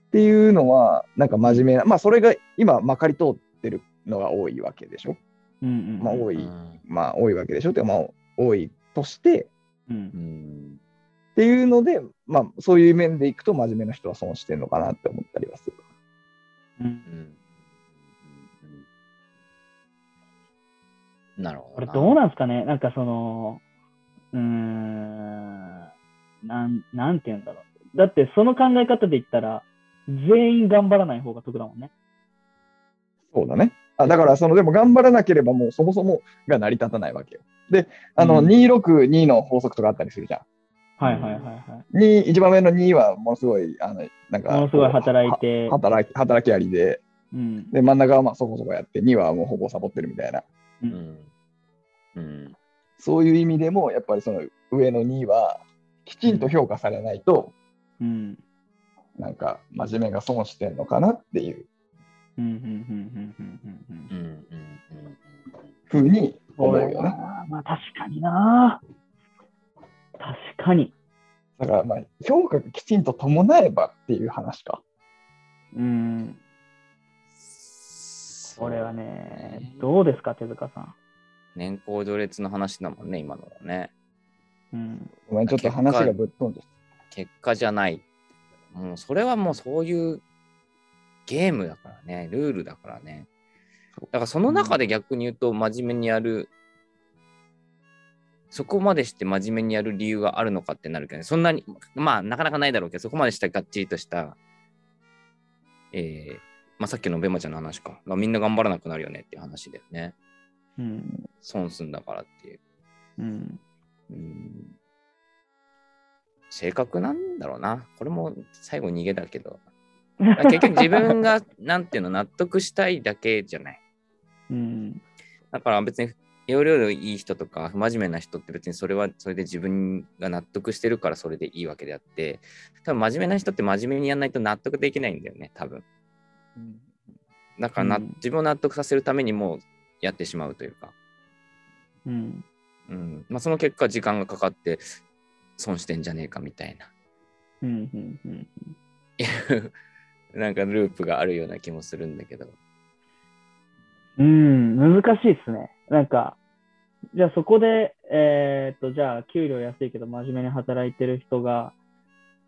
っていうのは、なんか真面目な、まあそれが今まかり通ってるのが多いわけでしょ？うんうん。まあ多い、うんまあ多いわけでしょ？ってかまあ多いとして、うんう。んっていうので、まあそういう面でいくと真面目な人は損してるのかなって思ったりはする。うん。うんなるほどな。これどうなんですかね？なんかその、うーん、なん、なんて言うんだろう。だってその考え方で言ったら、全員頑張らない方が得だもんね。そうだね。あだから、その、でも頑張らなければもうそもそもが成り立たないわけよ。で、あの、うん262の法則とかあったりするじゃん。はいはいはいはに一番目の2はものすごい、あの、なんか、ものすごい働いては働き、働きありで、い。うん。で、真ん中はまあそこそこやって、2はもうほぼサボってるみたいな。う。うんんうんそういう意味でも、やっぱりその上の2は、きちんと評価されないと、うん。なんか、真面目が損してんのかなっていううん。うん。うん。うん。うん。うん。うんうんふうに思うよね。まあ確かにな。確かに。だから、まあ、評価がきちんと伴えばっていう話か。うん。これはね、どうですか、手塚さん。年功序列の話だもんね、今のはね。うん。ごめん、ちょっと話がぶっ飛んで結果じゃない。もうそれはもうそういうゲームだからね、ルールだからね。だからその中で逆に言うと真面目にやる、そこまでして真面目にやる理由があるのかってなるけどね、そんなに、まあなかなかないだろうけど、そこまでしたがっちりとした、えーまあさっきのベマちゃんの話か、まあみんな頑張らなくなるよねっていう話だよね。うん。損すんだからっていう。うん。うん性格なんだろうな。これも最後逃げだけど。結局自分が、なんていうの、納得したいだけじゃない。うん。だから別に、容量のいい人とか、不真面目な人って別にそれはそれで自分が納得してるからそれでいいわけであって、多分真面目な人って真面目にやらないと納得できないんだよね、多分。だからな、うん自分を納得させるためにもやってしまうというか。うん。うんまあ、その結果、時間がかかって損してんじゃねえかみたいな。うん。うん。うん。い うなんかループがあるような気もするんだけど。うん、難しいっすね。なんか、じゃあそこで、えーっと、じゃあ給料安いけど真面目に働いてる人が、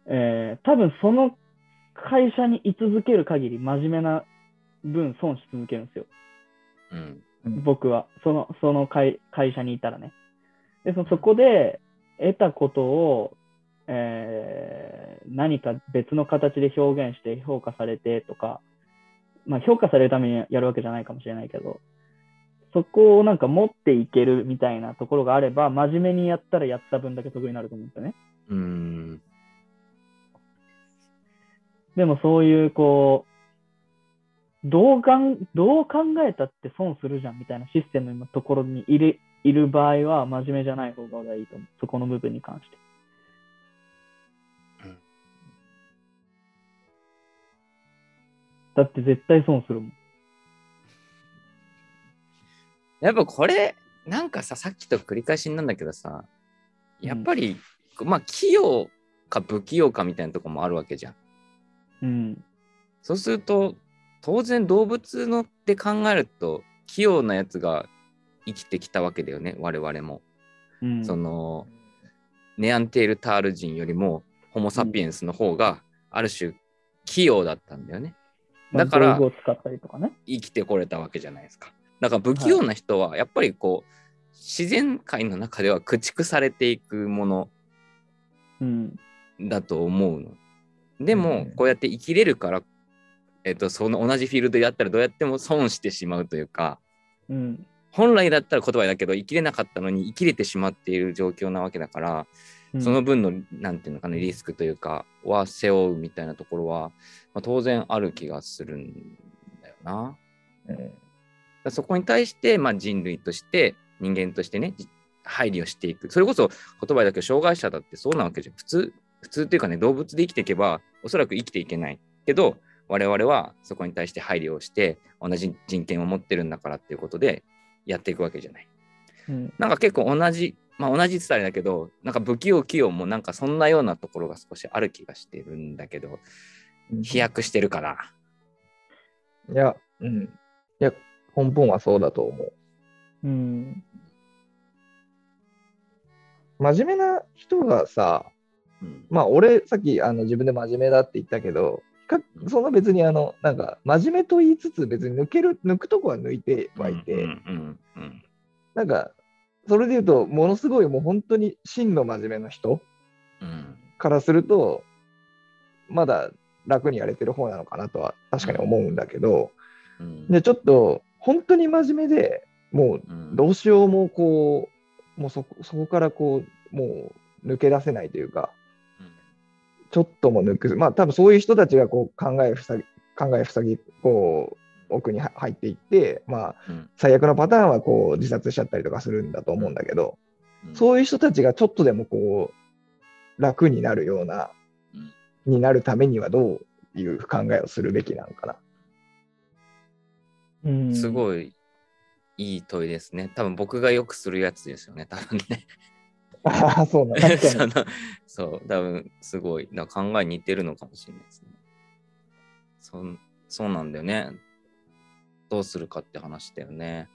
えー、多分その会社に居続ける限り真面目な分損し続けるんですよ。うん。僕は。その、その会会社にいたらね。で、そそこで得たことを、えー何か別の形で表現して評価されてとか、まあ評価されるためにやるわけじゃないかもしれないけど、そこをなんか持っていけるみたいなところがあれば、真面目にやったらやった分だけ得になると思うんですよね。うん。でもそういうこう、どうがんどう考えたって損するじゃんみたいなシステムのところにいるいる場合は真面目じゃない方がいいと思う。そこの部分に関して。うんだって絶対損するもん。やっぱこれ、なんかさ、さっきと繰り返しなんだけどさ、やっぱり、まあ、器用か不器用かみたいなとこもあるわけじゃん。うん。そうすると、当然動物のって考えると、器用なやつが生きてきたわけだよね、我々も。うん。その、ネアンテールタール人よりも、ホモ・サピエンスの方が、ある種、器用だったんだよね。まあだから道具を使ったりとかね。生きてこれたわけじゃないですか。だから不器用な人はやっぱりこう、自然界の中では駆逐されていくものうん。だと思うの。でもうんこうやって生きれるから、えっと、その同じフィールドでやったらどうやっても損してしまうというかうん。本来だったら言葉だけど生きれなかったのに生きれてしまっている状況なわけだから、うんその分のなんていうのかなリスクというかは背負うみたいなところは、まあ、当然ある気がするんだよな。そこに対して、まあ、人類として人間としてねじ配慮していく。それこそ言葉だけど障害者だってそうなわけじゃん。普通普通っていうかね動物で生きていけばおそらく生きていけない。けど我々はそこに対して配慮をして同じ人権を持ってるんだからっていうことでやっていくわけじゃない。うん。なんか結構同じまあ同じって言ったらあれだけどなんか不器用器用もなんかそんなようなところが少しある気がしてるんだけど飛躍してるからいや、うん。いや、根本はそうだと思う。うん。真面目な人がさ、うん。まあ俺さっきあの自分で真面目だって言ったけど、比較そんな別にあの、なんか真面目と言いつつ別に抜ける、抜くとこは抜いてはいて、うんうんうんなんか、それで言うと、ものすごいもう本当に真の真面目な人うん。からすると、まだ楽にやれてる方なのかなとは確かに思うんだけど、うん。で、ちょっと本当に真面目でもううん。どうしようもこう、もうそこそこからこう、もう抜け出せないというか、ちょっとも抜く、まあ多分そういう人たちがこう考えふさぎ、考えふさぎ、こう、奥には入っていって、まあうん。最悪のパターンはこう自殺しちゃったりとかするんだと思うんだけど、うん。そういう人たちがちょっとでもこう、楽になるような、うん。になるためにはどういう考えをするべきなのかな。うん。すい。ごいいい問いですね。多分僕がよくするやつですよね、多分ね。ああ、そうな そのそう、多分すごいな考え似てるのかもしれないですね。そんそうなんだよね。どうするかって話だよね。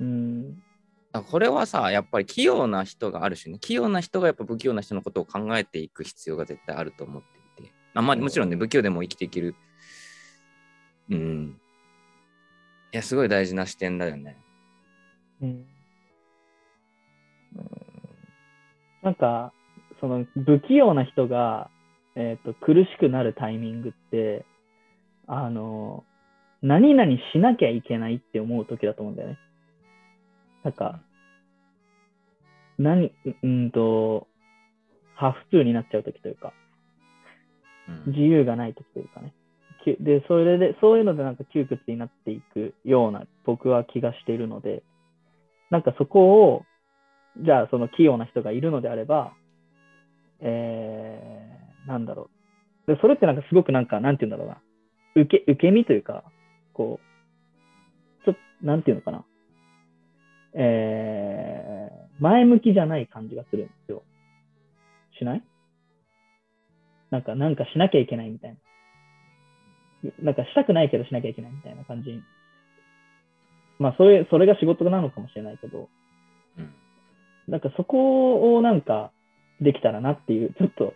うん。これはさ、やっぱり器用な人がある種ね、器用な人がやっぱ不器用な人のことを考えていく必要が絶対あると思っていて。あまあ、もちろんね、不器用でも生きていける。うん。いや、すごい大事な視点だよね。うんなんか、その不器用な人が、えっと苦しくなるタイミングって、あの、何々しなきゃいけないって思う時だと思うんだよね。なんか、何、ううんと、ハフ通になっちゃう時というか、うん自由がない時というかね。で、それで、そういうのでなんか窮屈になっていくような僕は気がしているので、なんかそこを、じゃあその器用な人がいるのであれば、えー、なんだろう。で、それってなんかすごくなんか、なんて言うんだろうな。受け、受け身というか、こう、ちょっと、なんていうのかな。えー、前向きじゃない感じがするんですよ。しない？なんか、なんかしなきゃいけないみたいな。なんかしたくないけどしなきゃいけないみたいな感じ。まあ、それ、それが仕事なのかもしれないけど、うんなんかそこをなんかできたらなっていう、ちょっと、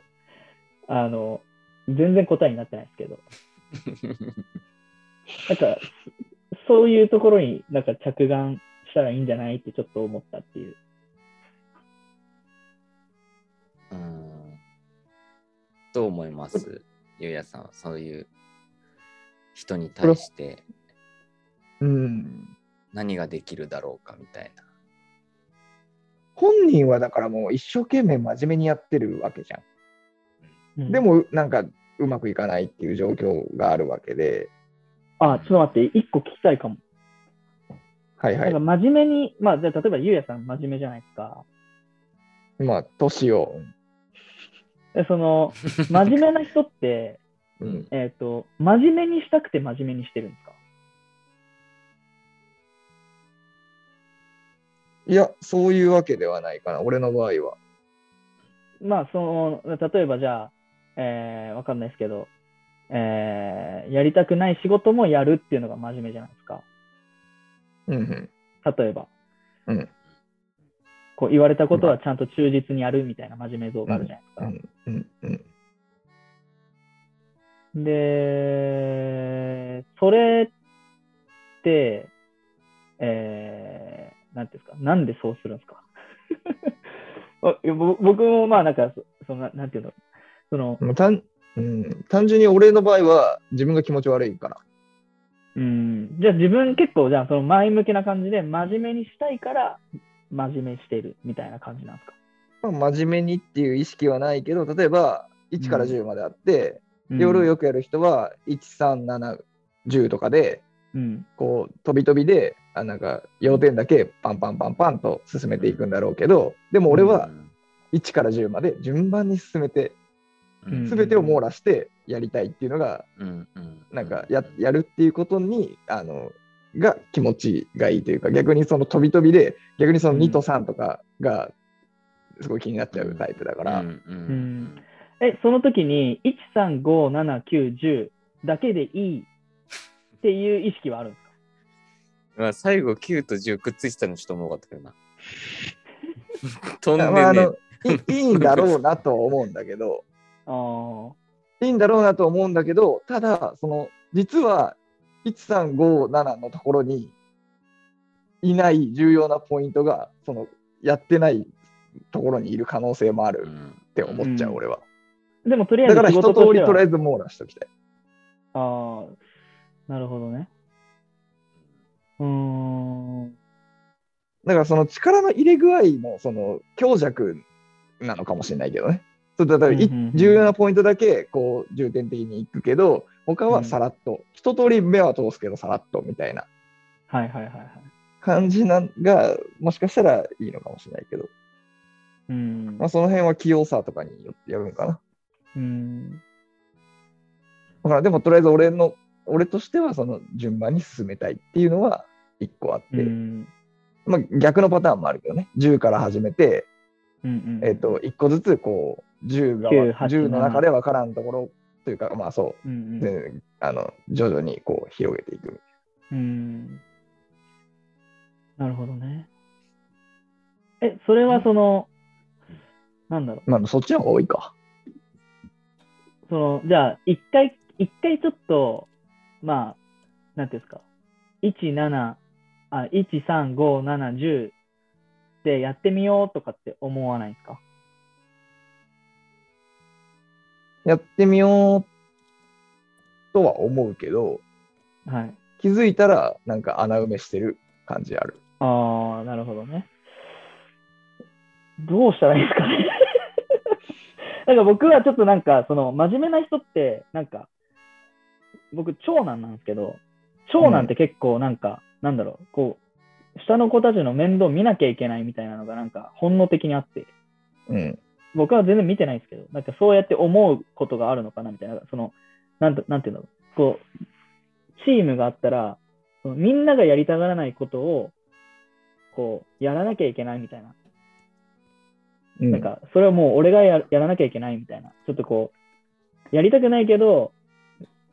あの、全然答えになってないですけど、なんか、そそういうところになんか着眼したらいいんじゃないってちょっと思ったっていう。うん。どう思います？ゆうやさんはそういう人に対してうん。何ができるだろうかみたいな。本人はだからもう一生懸命真面目にやってるわけじゃん。うんで、もなんかうまくいかないっていう状況があるわけで、あ、ちょっと待って、一個聞きたいかも。はいはいなんか。真面目に、まあ、じゃあ例えばゆうやさん真面目じゃないですか。まあ、年を。でその、真面目な人って、うん。えっ、と、真面目にしたくて真面目にしてるんですか？いや、そういうわけではないかな、俺の場合は。まあ、その、例えばじゃあ、えー、わかんないですけど、えー、やりたくない仕事もやるっていうのが真面目じゃないですか。うんうん。例えば。うんこう言われたことはちゃんと忠実にやるみたいな真面目像があるじゃないですか。うんうんうん。で、それって、えー、なんていうんですか、なんでそうするんですか？あいやぼ僕もまあなんかそ、そのななんていうの、その、単うん、単純に俺の場合は自分が気持ち悪いから。うん、じゃあ自分結構じゃあその前向きな感じで真面目にしたいから真面目にしてるみたいな感じなんですか、まあ、真面目にっていう意識はないけど、例えば1から10まであって、うん、夜よくやる人は1、3、7、10とかで、うん、こう飛び飛びで、あなんか要点だけパンパンパンパンと進めていくんだろうけど、でも俺は1から10まで順番に進めて、うん、全てを網羅してやりたいっていうのが、なんかややるっていうことに、あの、が気持ちがいいというか、逆にその飛び飛びで、逆にその2と3とかがすごい気になっちゃうタイプだから、うん。うんえ、その時に1、3、5、7、9、10だけでいいっていう意識はあるんですか？まあ、最後9と10くっついてたのちょっと重かったけどな。飛んでね、まああのいいいんだろうなとは思うんだけど、あいいんだろうなと思うんだけど、ただ、その、実は、1、3、5、7のところにいない重要なポイントが、その、やってないところにいる可能性もあるって思っちゃう、うん。俺は。あ。でもとりあえずだから、仕一通りとりあえず網羅しておきたい。ああ、なるほどね。うーん。だから、その力の入れ具合の、その、強弱なのかもしれないけどね。そうだから、いうんうんうん重要なポイントだけ、こう、重点的にいくけど、他はさらっと、一通り目は通すけど、さらっとみたいな。はいはいはいはい。感じなんが、もしかしたらいいのかもしれないけど、うんまあ、。その辺は器用さとかによってやるのかな。うん。だからでもとりあえず俺の、俺としてはその順番に進めたいっていうのは一個あって、うん。まあ、逆のパターンもあるけどね、10から始めて、うんうん。えっ、と、一個ずつこう、10が、9 8 10の中で分からんところというか、まあそうう、んであの徐々にこう広げていく。うん。うん。なるほどね。え、それはその、なんだろう。まあそっちの方が多いか。その、じゃあ、一回、一回ちょっと、まあ、なんていうんですか、1、7、あ、1、3、5、7、10でやってみようとかって思わないですか？やってみようとは思うけど、はい。気づいたらなんか穴埋めしてる感じある。ああ、なるほどね。どうしたらいいですかね。なんか僕はちょっとなんか、その真面目な人って、なんか、僕、長男なんですけど、長男って結構なんか、なんだろう、こう、下の子たちの面倒見なきゃいけないみたいなのがなんか本能的にあって、うん。僕は全然見てないんですけど、なんかそうやって思うことがあるのかなみたいな、その、なんとなんていうんだろう、こう、チームがあったら、みんながやりたがらないことを、こう、やらなきゃいけないみたいな。うん、なんか、それはもう俺がややらなきゃいけないみたいな。ちょっとこう、やりたくないけど、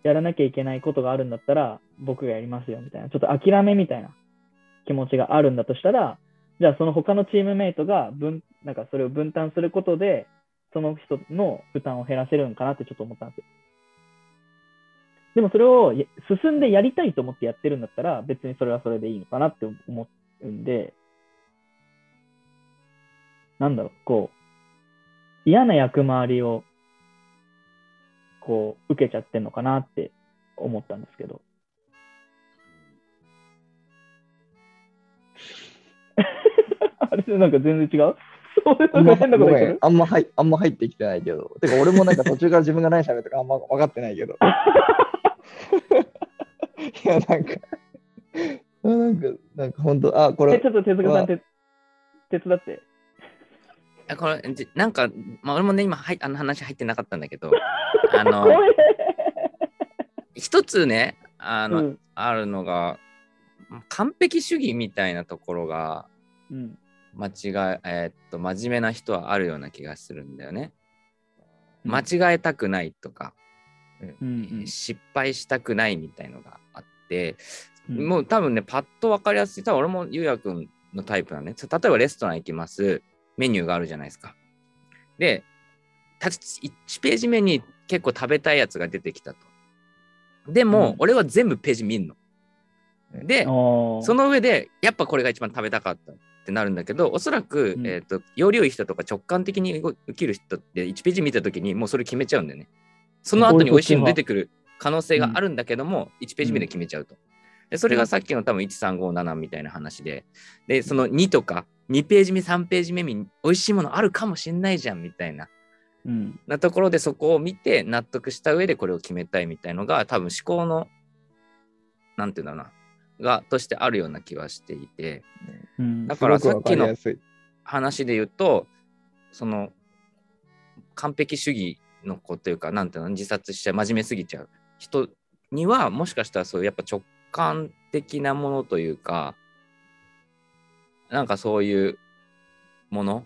やらなきゃいけないことがあるんだったら、僕がやりますよみたいな。ちょっと諦めみたいな気持ちがあるんだとしたら、じゃあその他のチームメイトが分、なんかそれを分担することで、その人の負担を減らせるんかなってちょっと思ったんですよ。でもそれを進んでやりたいと思ってやってるんだったら、別にそれはそれでいいのかなって思うんで、なんだろう、こう、嫌な役回りを、こう、受けちゃってんのかなって思ったんですけど。あれなんか全然違う？あんま入あんま入ってきてないけど。てか俺もなんか途中から自分が何喋ったかあんま分かってないけど。いや、なんか、あなんか、なんか本当、あ、こえ、れちょ、っと手塚さわん手手伝って。あこれじなんか、まあ、俺もね今はいあの話入ってなかったんだけど あの一つねあの、うん。あるのが完璧主義みたいなところがうん。間違ええーっと真面目な人はあるような気がするんだよね。うん。間違えたくないとか、うんうん。失敗したくないみたいのがあって、うん。もう多分ねパッと分かりやすい。多分俺もゆうやくんのタイプなのね。例えばレストラン行きますメニューがあるじゃないですか。でた1ページ目に結構食べたいやつが出てきたと。でも、うん俺は全部ページ見んの。で、そその上で、やっぱこれが一番食べたかったってなるんだけど、おそらく、うんえっ、と、要領いい人とか直感的に動生きる人って1ページ見たときにもうそれ決めちゃうんだよね。その後に美味しいの出てくる可能性があるんだけども、1ページ目で決めちゃうと。でそれがさっきの多分1357みたいな話で、で、その2とか2ページ目、3ページ目に美味しいものあるかもしんないじゃんみたいな。うん。なところでそこを見て納得した上でこれを決めたいみたいのが多分思考のなんていうんだろうながとしてあるような気はしていて。うん。だからさっきの話で言うとその完璧主義の子というかなんていうの自殺しちゃう真面目すぎちゃう人にはもしかしたらそういうやっぱ直感的なものというかなんかそういうもの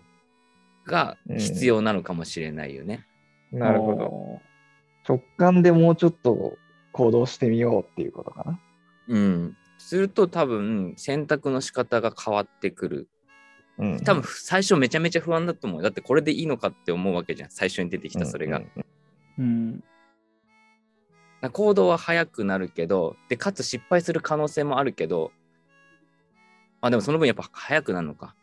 が必要なのかもしれないよね。なるほど。直感でもうちょっと行動してみようっていうことかな。うん。すると多分選択の仕方が変わってくる。うん、多分最初めちゃめちゃ不安だと思う。だってこれでいいのかって思うわけじゃん。最初に出てきたそれが。うんうんうん。行動は早くなるけど、で、かつ失敗する可能性もあるけど、あ、でもその分やっぱ早くなるのか。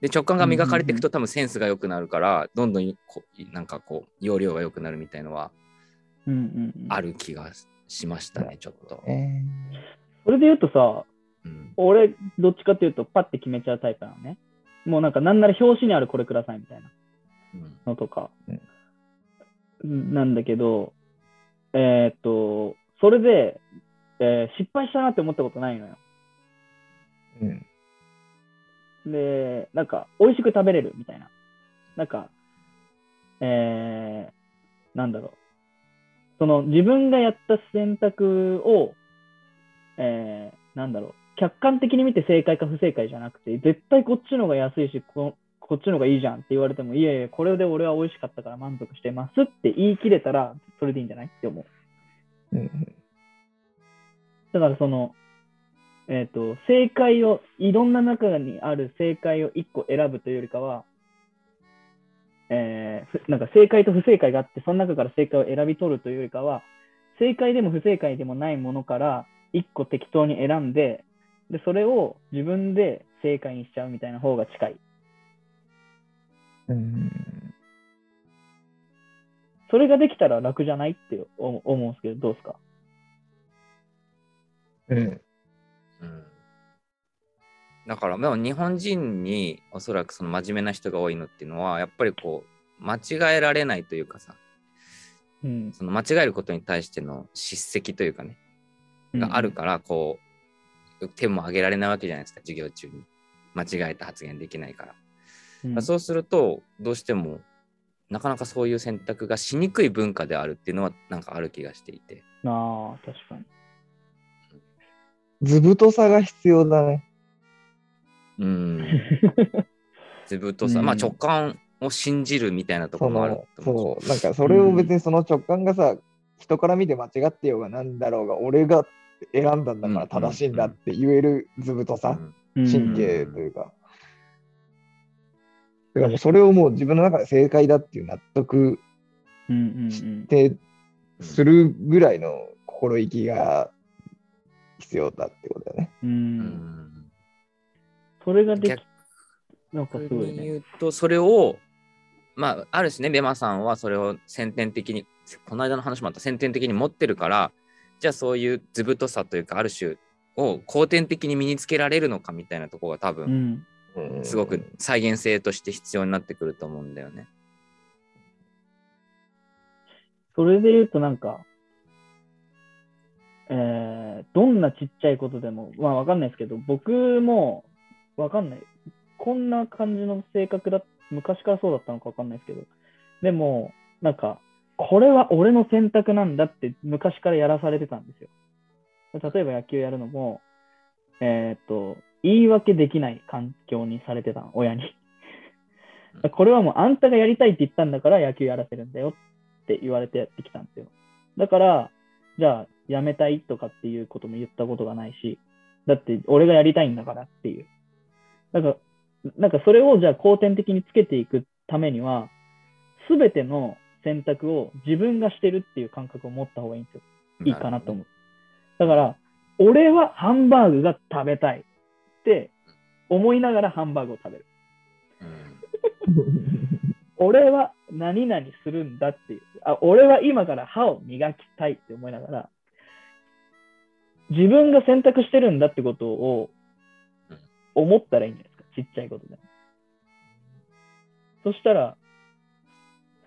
で、直感が磨かれていくと多分センスが良くなるから、どんどんこなんかこう、容量が良くなるみたいのはうんうんうん。ある気がしましたね、ちょっと。えそれで言うとさ、うん。俺、どっちかっていうと、パッて決めちゃうタイプなのね。もうなんか、なんなら表紙にあるこれくださいみたいなうんのとか。うんなんだけど、えーっと、それで、えー失敗したなって思ったことないのよ。ーうんで、なんか、美味しく食べれるみたいな。なんか、えー、なんだろう。その、自分がやった選択を、えー、なんだろう。客観的に見て正解か不正解じゃなくて、絶対こっちの方が安いし、ここっちの方がいいじゃんって言われても、いやいや、これで俺は美味しかったから満足してますって言い切れたら、それでいいんじゃないって思う。うんだからその、えっ、と、正解を、いろんな中にある正解を1個選ぶというよりかは、えーなんか正解と不正解があって、その中から正解を選び取るというよりかは、正解でも不正解でもないものから1個適当に選んで、でそれを自分で正解にしちゃうみたいな方が近い。うん。それができたら楽じゃないって思思うんですけど、どうですか？うん。うんだから、でも日本人におそらくその真面目な人が多いのっていうのは、やっぱりこう、間違えられないというかさ、うん。その間違えることに対しての叱責というかね、があるから、こう、手も挙げられないわけじゃないですか、授業中に。間違えた発言できないから。うんそうすると、どうしても、なかなかそういう選択がしにくい文化であるっていうのは、なんかある気がしていて。ああ、確かに。図太さが必要だね。うん。ずぶとさ、うんまあ直感を信じるみたいなとこそろもあるのと思うしそう、なんかそれを別にその直感がさ、人から見て間違ってようがなんだろうが、俺が選んだんだから正しいんだって言える図太さ、うん神経というか。だからもうそれをもう自分の中で正解だっていう納得うんうんうんしてするぐらいの心意気が必要だってことだよね。う。うんんそれができ逆、なんかすごいね。に言うと、それを、まあ、ある種ね、ベマさんはそれを先天的に、この間の話もあった先天的に持ってるから、じゃあそういう図太さというか、ある種を後天的に身につけられるのかみたいなところが多う分、ん。うんすごく再現性として必要になってくると思うんだよね。それで言うとなんか、えー、どんなちっちゃいことでも、まあわかんないですけど、僕もわかんない。こんな感じの性格だ、昔からそうだったのかわかんないですけど、でも、なんか、これは俺の選択なんだって昔からやらされてたんですよ。例えば野球やるのも、えーっと、言い訳できない環境にされてたの、親に。これはもうあんたがやりたいって言ったんだから野球やらせるんだよって言われてやってきたんですよ。だから、じゃあ、やめたいとかっていうことも言ったことがないし、だって俺がやりたいんだからっていう。なんか、なんかそれをじゃあ後天的につけていくためには、すべての選択を自分がしてるっていう感覚を持った方がいいんですよ。いいかなと思う。だから、俺はハンバーグが食べたいって思いながらハンバーグを食べる。うん俺は何々するんだっていう。あ、俺は今から歯を磨きたいって思いながら、自分が選択してるんだってことをうん思ったらいいんじゃないですか。ちっちゃいことで。そしたら、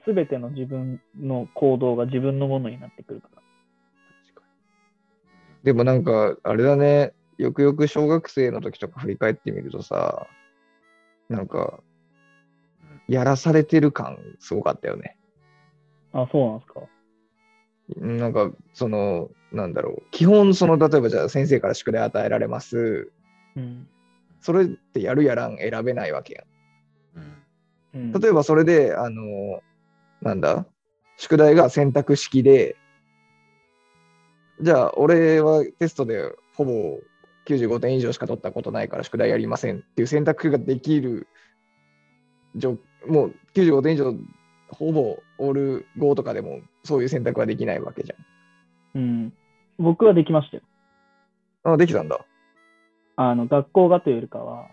すべての自分の行動が自分のものになってくるから。でもなんか、あれだね、よくよく小学生の時とか振り返ってみるとさ、なんか、やらされてる感すごかったよね。あ、そうなんですか？なんか、その、なんだろう、基本、その、例えばじゃあ先生から宿題与えられます。うん。それってやるやらん選べないわけやうんうん、ん。例えばそれで、あの、なんだ、宿題が選択式で、じゃあ、俺はテストでほぼ95点以上しか取ったことないから宿題やりませんっていう選択ができる状もう95点以上ほぼオール5とかでもそういう選択はできないわけじうん。僕はできましたよ。ゃん。あ、できたんだ。あの、学校がというよりかは、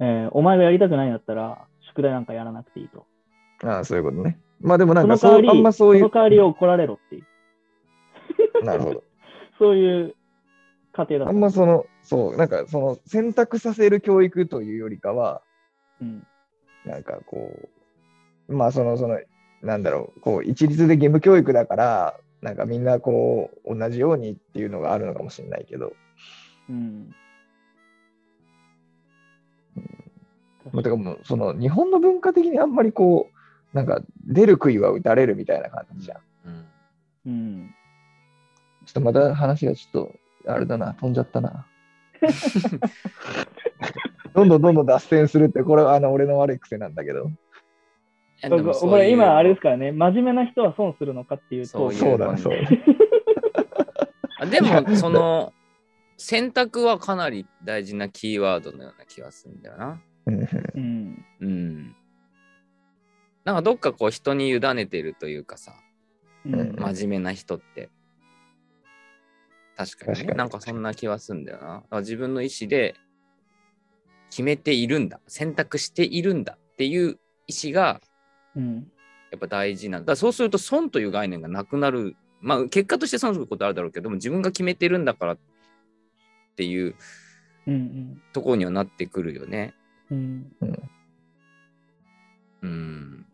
えーお前がやりたくないんだったら、宿題なんかやらなくていいと。あそういうことね。まあでもなんそかそあんまそういうその。代わり怒られろっていう、なるほど。そういう家庭だあ。んまその、そう、なんかその選択させる教育というよりかは、うん。なんかこう、まあその、その、なんだろう、こう、一律で義務教育だから、なんかみんなこう、同じようにっていうのがあるのかもしれないけど、うん。まあ、てかもう、その、日本の文化的にあんまりこう、なんか、出る杭は打たれるみたいな感じじゃん。うんうん。ちょっとまた話がちょっと、あれだな、飛んじゃったな。どんどんどんどん脱線するって、これはあの俺の悪い癖なんだけど。いやでもそういうこれ今あれですからね、真面目な人は損するのかっていうと、そうだね、そうでも、その、選択はかなり大事なキーワードのような気がするんだよな。うんうん。うん。なんかどっかこう人に委ねてるというかさ、うん真面目な人って。確かに,、ね、確かになんかそんな気はするんだよな。だから自分の意思で決めているんだ、選択しているんだっていう意思がうんやっぱ大事なんだ。だそうすると損という概念がなくなる。まあ結果として損することあるだろうけども自分が決めてるんだからっていううんところにはなってくるよね。うんうん。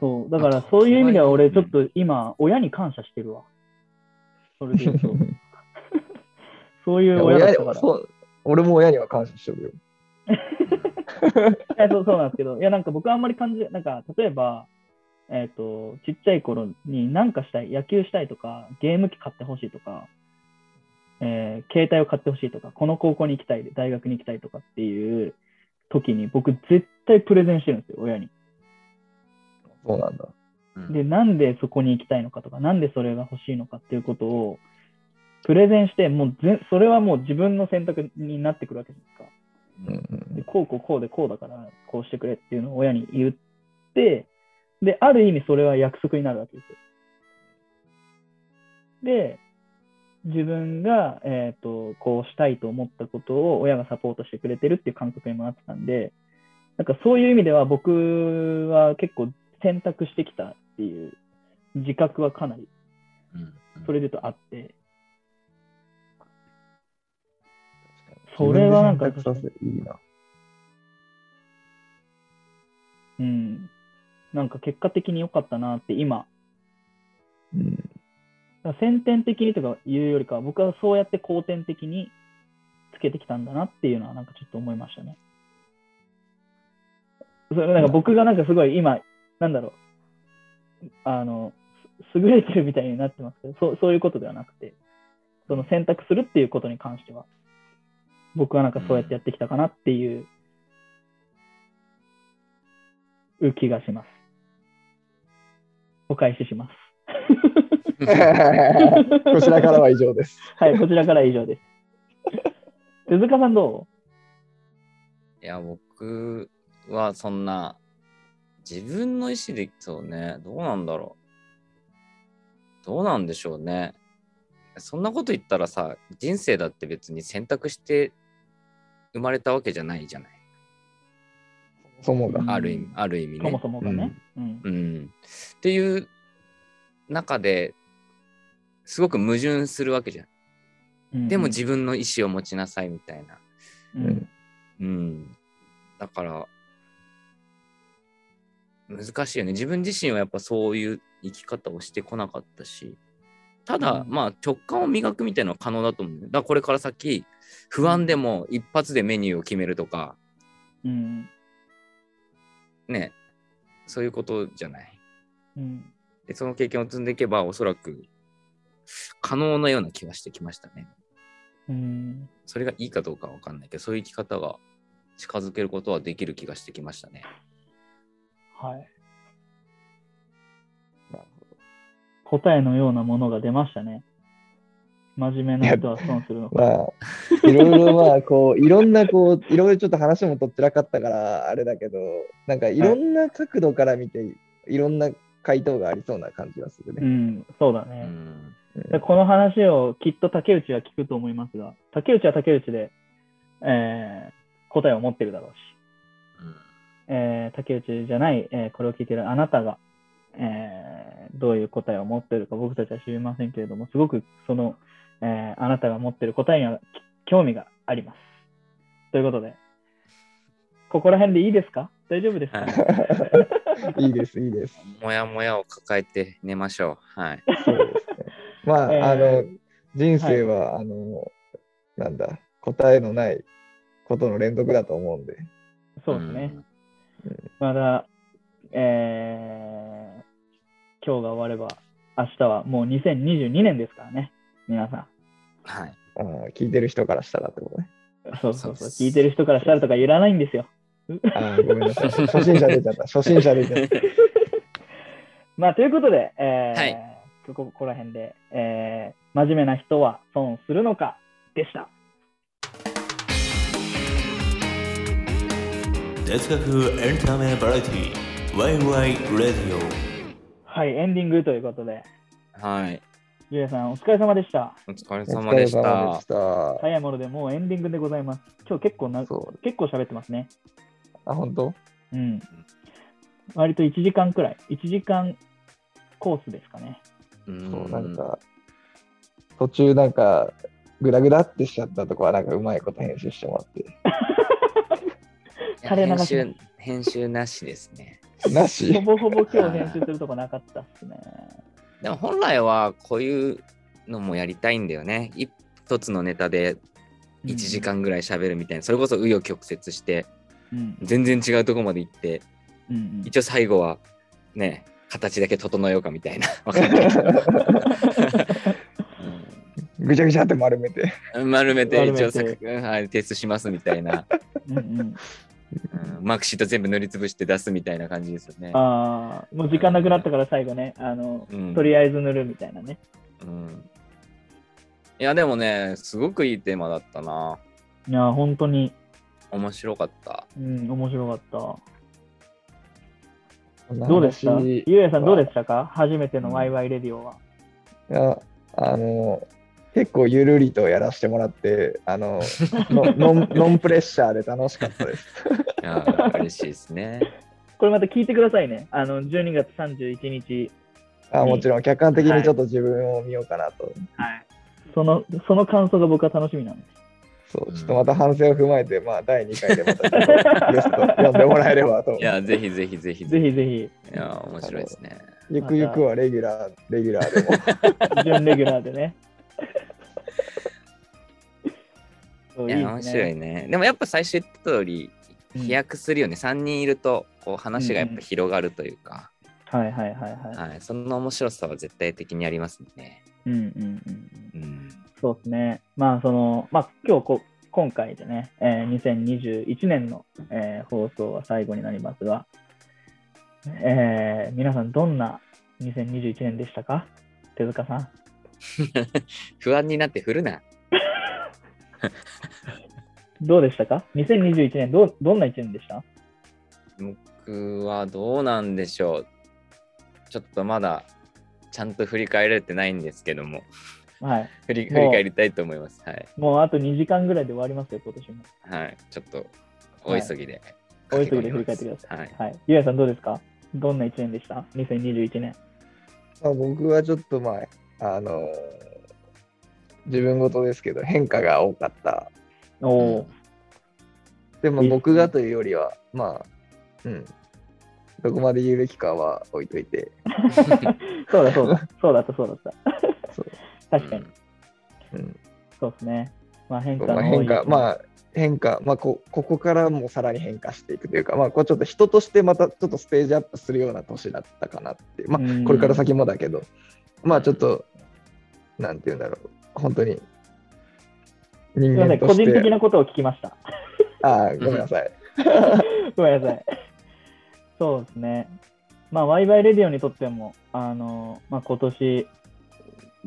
そう、だからそういう意味では俺ちょっと今、親に感謝してるわ。それで言うと。そういう親だったから。そう俺も親には感謝してるよ。いやそうそうなんですけど、いや、なんか僕はあんまり感じ、なんか例えば、えっ、と、ちっちゃい頃に何かしたい、野球したいとか、ゲーム機買ってほしいとか、えー携帯を買ってほしいとか、この高校に行きたい、大学に行きたいとかっていう時に、僕絶対プレゼンしてるんですよ、親に。そうなんだ。うんで、なんでそこに行きたいのかとか、なんでそれが欲しいのかっていうことを、プレゼンして、もうぜそれはもう自分の選択になってくるわけじゃないですか。うんうんでこうこうこうでこうだからこうしてくれっていうのを親に言って、で、ある意味それは約束になるわけですよ。で、自分が、えっ、と、こうしたいと思ったことを親がサポートしてくれてるっていう感覚にもなってたんで、なんかそういう意味では僕は結構選択してきたっていう自覚はかなりうんそれでとあって、それはなんか。うん、なんか結果的に良かったなって今、うん。先天的にとか言うよりかは、僕はそうやって後天的につけてきたんだなっていうのは、なんかちょっと思いましたね。それなんか僕がなんかすごい今、なんだろう、あの、す 優れてるみたいになってますけど、そうそういうことではなくて、その選択するっていうことに関しては、僕はなんかそうやってやってきたかなっていう、う気がします。お返しします。こちらからは以上です。はい、こちらからは以上です。手塚さんどいや、僕はそんな、自分の意思で、そうね、どうなんだろう。どうなんでしょうね。そんなこと言ったらさ、人生だって別に選択して生まれたわけじゃないじゃない。そもが。うんある意味、ある意味ね。うそもそもがね。うんうん。っていう中ですごく矛盾するわけじゃん。うんでも自分の意思を持ちなさいみたいな。うんうん。だから、難しいよね。自分自身はやっぱそういう生き方をしてこなかったし、ただ、うんまあ直感を磨くみたいなのは可能だと思う、ね。だからこれから先、不安でも一発でメニューを決めるとか、うんね、そういうことじゃない。うんで、その経験を積んでいけば、おそらく可能なような気はしてきましたね。うんそれがいいかどうかわかんないけど、そういう生き方が近づけることはできる気がしてきましたね。はい。なるほ答えのようなものが出ましたね。真面目な人は損するのか。まあ、いろいろまあ、こう、いろんな、こう、いろいろちょっと話もとっちらかったから、あれだけど、なんかいろんな角度から見て、いろんな回答がありそうな感じはするね。うん、そうだうね。ん。でこの話をきっと竹内は聞くと思いますが、竹内は竹内で、えー答えを持ってるだろうし、えー竹内じゃない、えーこれを聞いてるあなたが、えーどういう答えを持ってるか僕たちは知りませんけれども、すごくその、えーあなたが持ってる答えにはき興味があります。ということで、ここら辺でいいですか？大丈夫ですか、いいです、いいです。もやもやを抱えて寝ましょう。はい。そうですね。まあ、えーあの、人生は、あの、なんだ、答えのないことの連続だと思うんで。そうですね。まだ、えー今日が終われば、明日はもう2022年ですからね、皆さん。はい。あー聞いてる人からしたらってことね。そうそうそう、聞いてる人からしたらとかいらないんですよ。あーごめんなさい。初心者出ちゃった。初心者出ちゃった。まあ、ということで、えーはいここここら辺で、えー真面目な人は損するのかでした。哲学エンタメバラエティワイワイレディはい、エンディングということで、はい。ゆうやさん、お疲れ様でした。お疲れお様でした。早いものでもうエンディングでございます。今日結構な。結構喋ってますね。あ、本当？うん。割と1時間くらい、1時間コースですかね。うんそう、なんか、途中なんか、グダグダってしちゃったとこは、なんかうまいこと編集してもらって。垂れ流し編集、編集なしですね。なし？ほぼほぼ今日編集するとこなかったっすね。でも本来はこういうのもやりたいんだよね。一つのネタで1時間ぐらい喋るみたいな、それこそ紆余曲折して、うん。全然違うとこまで行って、うんうん一応最後はね、形だけ整えようかみたいな。わかんないけどぐちゃぐちゃって丸めて。うん丸めて一応さはい提出しますみたいな、うんうん。うんマークシート全部塗りつぶして出すみたいな感じですよね。ああ、もう時間なくなったから最後ね、あの、うんとりあえず塗るみたいなね。うんいやでもね、すごくいいテーマだったな。いや、本当に、面白かった。うん、面白かった。どうでした？話ゆうやさんどうでしたか？初めてのワイワイレディオは。いや、あの、結構ゆるりとやらせてもらって、あの、のノンノンプレッシャーで楽しかったです。いや嬉しいですね。これまた聞いてくださいね。あの、12月31日。あもちろん、客観的にちょっと自分を見ようかなと。はい。その、その感想が僕は楽しみなんです。そう、ちょっとまた反省を踏まえて、まあ、第2回でまたちょっとゲスト呼んでもらえればとい。や、ぜひぜひぜひぜひぜひ、いや、面白いですね。ゆくゆくはレギュラー、レギュラーでも。準レギュラーでね。いや、面白いね。でもやっぱ最初言った通り、うん飛躍するよね。3人いると、こう話がやっぱ広がるというか、はいはいはいはい。はい、その面白さは絶対的にありますね。うんうんうんうん。うん。そうですね。まあ、その、まあ、今日こ、今回でね、えー2021年の、えー放送は最後になりますが、えー皆さん、どんな2021年でしたか？手塚さん。不安になって振るな。どうでしたか ?2021 年どう、どんな1年でした？僕はどうなんでしょう。ちょっとまだちゃんと振り返れてないんですけども、はい。振り振り返りたいと思います。はい。もうあと2時間ぐらいで終わりますよ、今年も。はい。ちょっとお急ぎで、お急ぎで振り返ってください。はい。はい。ゆうやさんどうですか？どんな1年でした ?2021 年。まあ、僕はちょっとまあ、あのー自分事ですけど、変化が多かった。おおでも僕がというよりは、まあ、うん。どこまで言うべきかは置いといて、そうだそうだ。そうだったそうだった。そう 確かに。うん、そうですね。まあ変化まあ、変化、まあ、変化、まあこ、ここからもさらに変化していくというか、まあ、こうちょっと人としてまたちょっとステージアップするような年だったかなって、まうんあ、これから先もだけど、まあ、ちょっと、なんていうんだろう、本当に、人すみません、個間として、人的なことを聞きました。ああ、ごめんなさい。ごめんなさい。そうですね。まあ、ワイワイレディオにとっても、あの、まあ、今年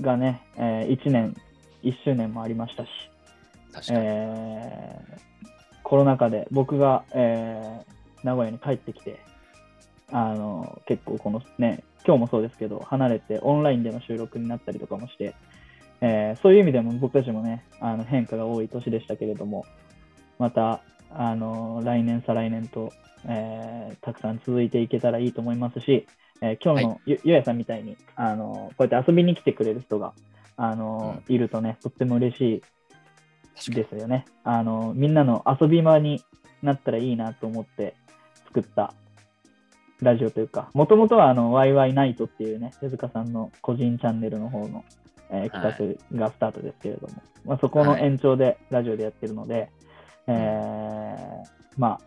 がね、え1年、1周年もありましたし、確かに。えーコロナ禍で僕が、えー名古屋に帰ってきて、あの結構このね、今日もそうですけど、離れてオンラインでの収録になったりとかもして、えーそういう意味でも僕たちもね、あの変化が多い年でしたけれども、また、あの来年、再来年と、えーたくさん続いていけたらいいと思いますし、えー今日のゆ,、ゆうやさんみたいに、あのこうやって遊びに来てくれる人が、あのいるとね、とっても嬉しいですよね。あのみんなの遊び場になったらいいなと思って作ったラジオというか、もともとはあのワイワイナイトっていうね、手塚さんの個人チャンネルの方の、えー企画がスタートですけれども、まあ、そこの延長でラジオでやってるので、えーまあ、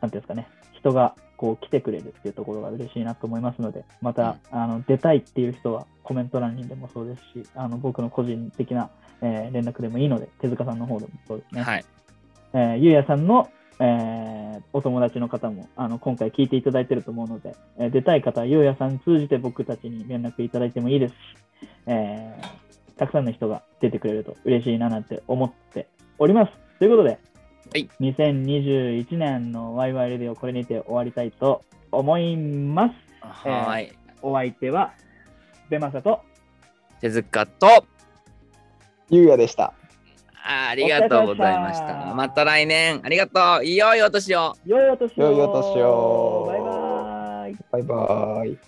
なんていうんですかね、人がこう来てくれるっていうところが嬉しいなと思いますので、また、あの出たいっていう人はコメント欄にでもそうですし、あの僕の個人的な、えー連絡でもいいので、手塚さんの方でもそうですね。はい。えーゆうやさんの、えーお友達の方もあの今回聞いていただいてると思うので、えー出たい方はゆうやさん通じて僕たちに連絡いただいてもいいですし、えーたくさんの人が出てくれると嬉しいななんて思っております。ということで、はい2021年のワイワイレディオこれにて終わりたいと思います。はーい。お相手は、ベマサと、手塚と、ゆうやでした。ありがとうございましたた。また来年、ありがとう。いいよいいお年を。良いお年を。良いお年をバイバイ。バイバーイ。